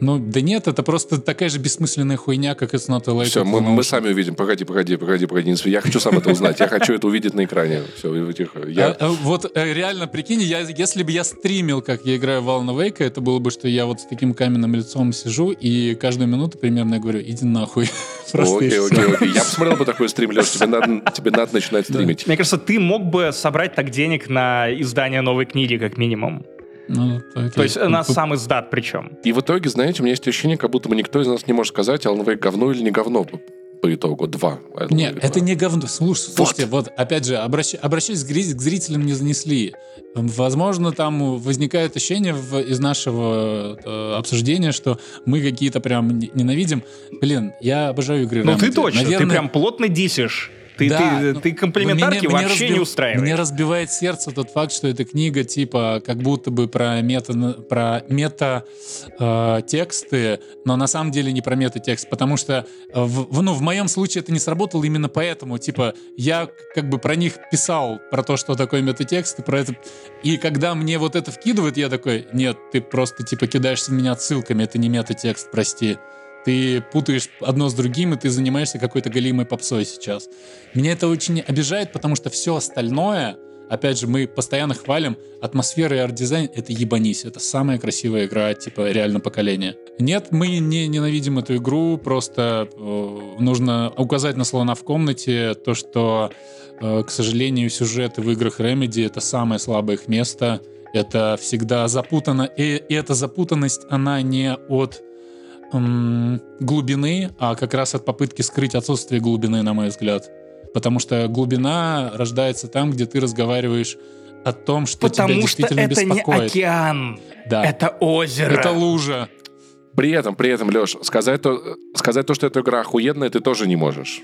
Ну, да нет, это просто такая же бессмысленная хуйня, как It's Not a Light Все, мы, мы сами увидим. Погоди, погоди, погоди, погоди. Я хочу сам это узнать. Я хочу это увидеть на экране. Все, тихо. Я... А, а, вот э, реально, прикинь, я, если бы я стримил, как я играю в Alan Wake, это было бы, что я вот с таким каменным лицом сижу, и каждую минуту примерно я говорю, иди нахуй. [laughs] Просто окей, окей, окей. Я посмотрел бы такой стрим, Леш, тебе надо, тебе надо начинать стримить. Мне кажется, ты мог бы собрать так денег на издание новой книги, как минимум. Ну, То есть на сам издат причем. И в итоге, знаете, у меня есть ощущение, как будто бы никто из нас не может сказать, Alan Wake говно или не говно. по итогу. Два. Нет, это не говно. Слушай, вот. слушайте, вот опять же, обращ, обращаясь к зрителям не занесли. Возможно, там возникает ощущение в, из нашего э, обсуждения, что мы какие-то прям ненавидим. Блин, я обожаю игры Ну ты точно, Наверное... ты прям плотно дисишь. Ты, да, ты, ну, ты комплиментарки мне, вообще мне разбив... не устраиваешь. Мне разбивает сердце тот факт, что эта книга типа как будто бы про мета, про мета э, тексты, но на самом деле не про мета текст, потому что э, в, ну, в моем случае это не сработало именно поэтому. Типа я как бы про них писал, про то, что такое метатекст, и про это. И когда мне вот это вкидывают, я такой, нет, ты просто типа кидаешься в меня отсылками, это не метатекст, прости. Ты путаешь одно с другим, и ты занимаешься какой-то галимой попсой сейчас. Меня это очень обижает, потому что все остальное, опять же, мы постоянно хвалим атмосфера и арт-дизайн, это ебанись, это самая красивая игра, типа, реально поколения. Нет, мы не ненавидим эту игру, просто э, нужно указать на слона в комнате то, что, э, к сожалению, сюжеты в играх Remedy — это самое слабое их место, это всегда запутано, и, и эта запутанность, она не от глубины, а как раз от попытки скрыть отсутствие глубины, на мой взгляд. Потому что глубина рождается там, где ты разговариваешь о том, что Потому тебя действительно что это беспокоит. не океан, да. это озеро. Это лужа. При этом, при этом, Леш, сказать то, сказать то, что эта игра охуенная, ты тоже не можешь.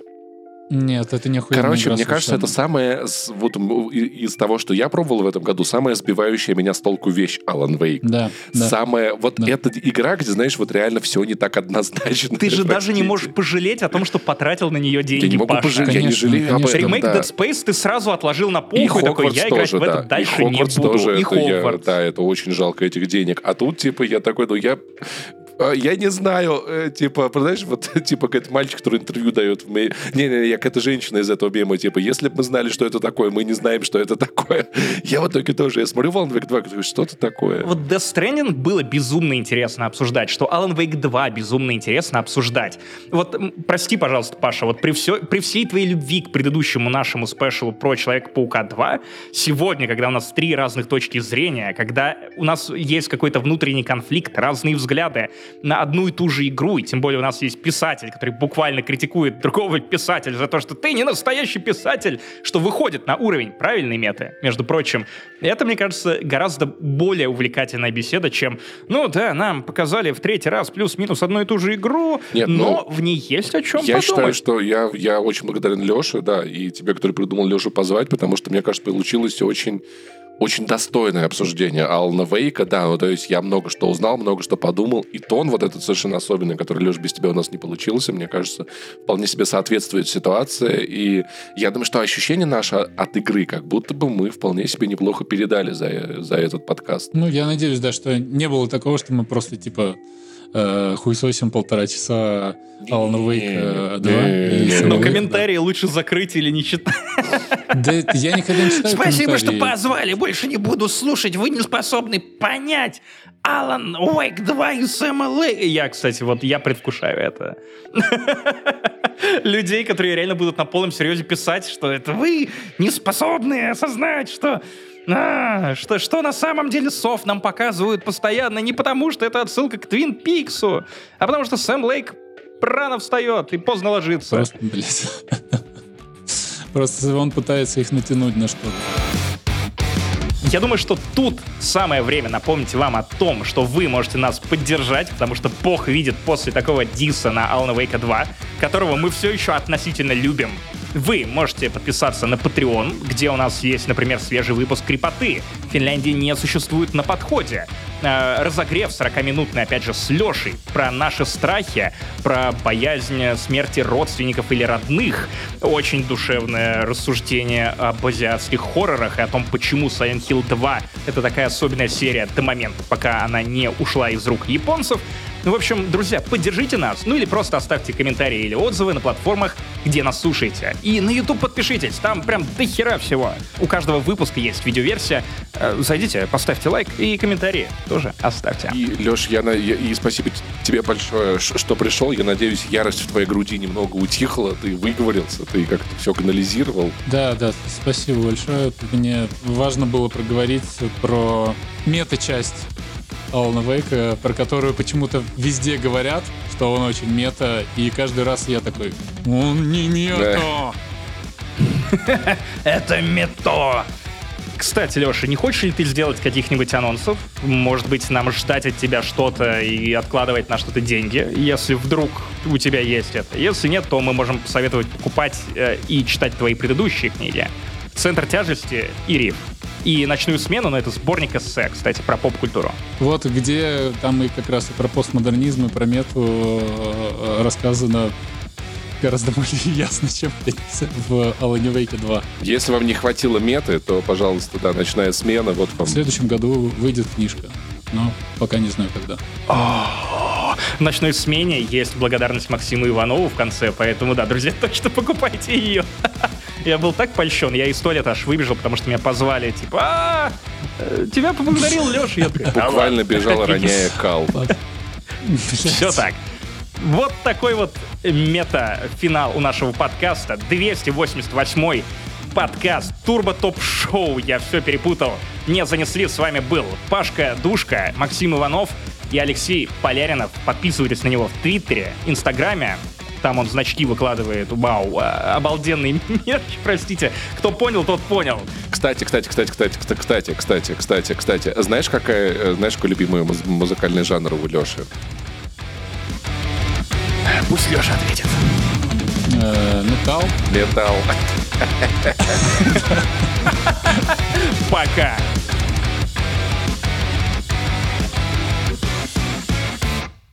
Нет, это не Короче, мне кажется, это самое, вот из того, что я пробовал в этом году, самая сбивающая меня с толку вещь Alan Wake. Да. Самая, вот да. эта игра, где, знаешь, вот реально все не так однозначно. Ты же [laughs] даже не можешь пожалеть о том, что потратил на нее деньги, Я не могу Паша. пожалеть, конечно, я не жалею конечно. об этом, Ремейк да. Dead Space ты сразу отложил на полку и, и такой, я играть тоже, в это да. дальше и не буду. Тоже и Хогвартс. Я, да, это очень жалко этих денег. А тут, типа, я такой, ну я я не знаю, э, типа, знаешь, вот, [laughs] типа, какой-то мальчик, который интервью дает. Не-не, я какая-то женщина из этого мема, типа, если бы мы знали, что это такое, мы не знаем, что это [laughs] такое. Я в итоге тоже, я смотрю Alan Wake 2, говорю, что это такое? Вот Death Stranding было безумно интересно обсуждать, что Alan Wake 2 безумно интересно обсуждать. Вот, прости, пожалуйста, Паша, вот при, все, при всей твоей любви к предыдущему нашему спешлу про Человека-паука 2, сегодня, когда у нас три разных точки зрения, когда у нас есть какой-то внутренний конфликт, разные взгляды, на одну и ту же игру, и тем более у нас есть писатель, который буквально критикует другого писателя за то, что ты не настоящий писатель, что выходит на уровень правильной меты, между прочим. Это, мне кажется, гораздо более увлекательная беседа, чем, ну да, нам показали в третий раз плюс-минус одну и ту же игру, Нет, но ну, в ней есть о чем я подумать. Я считаю, что я, я очень благодарен Леше, да, и тебе, который придумал Лешу позвать, потому что, мне кажется, получилось очень очень достойное обсуждение Алана Вейка, да, ну, то есть я много что узнал, много что подумал, и тон вот этот совершенно особенный, который, Леш, без тебя у нас не получился, мне кажется, вполне себе соответствует ситуации, и я думаю, что ощущение наше от игры, как будто бы мы вполне себе неплохо передали за, за этот подкаст. Ну, я надеюсь, да, что не было такого, что мы просто, типа, э, хуесосим полтора часа Алана Вейка 2. Но комментарии лучше закрыть или не читать. Да я никогда не читаю Спасибо, что позвали. Больше не буду слушать. Вы не способны понять. Алан Уэйк 2 и Сэма Лэй. Я, кстати, вот я предвкушаю это. [laughs] Людей, которые реально будут на полном серьезе писать, что это вы не способны осознать, что а, что, что на самом деле Сов нам показывают постоянно не потому, что это отсылка к Твин Пиксу, а потому что Сэм Лейк рано встает и поздно ложится. Просто, блядь. [laughs] Просто он пытается их натянуть на что-то. Я думаю, что тут самое время напомнить вам о том, что вы можете нас поддержать, потому что Бог видит после такого диса на Alan Wake 2, которого мы все еще относительно любим, вы можете подписаться на Patreon, где у нас есть, например, свежий выпуск «Крепоты». Финляндии не существует на подходе. Э, разогрев 40-минутный, опять же, с Лешей, про наши страхи, про боязнь смерти родственников или родных. Очень душевное рассуждение об азиатских хоррорах и о том, почему Silent Hill 2 — это такая особенная серия до момента, пока она не ушла из рук японцев. Ну, в общем, друзья, поддержите нас, ну или просто оставьте комментарии или отзывы на платформах, где нас слушаете. И на YouTube подпишитесь, там прям до хера всего. У каждого выпуска есть видеоверсия. Э, зайдите, поставьте лайк и комментарии тоже оставьте. И, Леш, я, на, я и спасибо тебе большое, что пришел. Я надеюсь, ярость в твоей груди немного утихла, ты выговорился, ты как-то все канализировал. Да, да, спасибо большое. Мне важно было проговорить про мета-часть Алана Вейка, про которую почему-то везде говорят, что он очень мета, и каждый раз я такой, он не мета. [laughs] Это мето. Кстати, Леша, не хочешь ли ты сделать каких-нибудь анонсов? Может быть, нам ждать от тебя что-то и откладывать на что-то деньги, если вдруг у тебя есть это. Если нет, то мы можем посоветовать покупать э, и читать твои предыдущие книги. «Центр тяжести» и «Риф». И «Ночную смену», но это сборник эссе, кстати, про поп-культуру. Вот где там и как раз и про постмодернизм, и про мету э, рассказано гораздо [laughs] более ясно, чем в Alan Wake 2. Если вам не хватило меты, то, пожалуйста, да, ночная смена, вот вам. В следующем году выйдет книжка, но пока не знаю когда. В ночной смене есть благодарность Максиму Иванову в конце, поэтому, да, друзья, [laughs] точно покупайте ее. [laughs] Я был так польщен, я из туалета аж выбежал, потому что меня позвали, типа, а тебя поблагодарил Леша. Буквально бежал, роняя кал. Все так. Вот такой вот мета-финал у нашего подкаста. 288 подкаст Турбо Топ Шоу. Я все перепутал. Не занесли. С вами был Пашка Душка, Максим Иванов и Алексей Поляринов. Подписывайтесь на него в Твиттере, Инстаграме. Там он значки выкладывает. Вау, а, обалденный мерч, [laughs] простите. Кто понял, тот понял. Кстати, кстати, кстати, кстати, кстати, кстати, кстати, кстати. Знаешь, какая, знаешь, какой любимый музыкальный жанр у Леши? Пусть Леша ответит. Э, металл. Металл. Пока.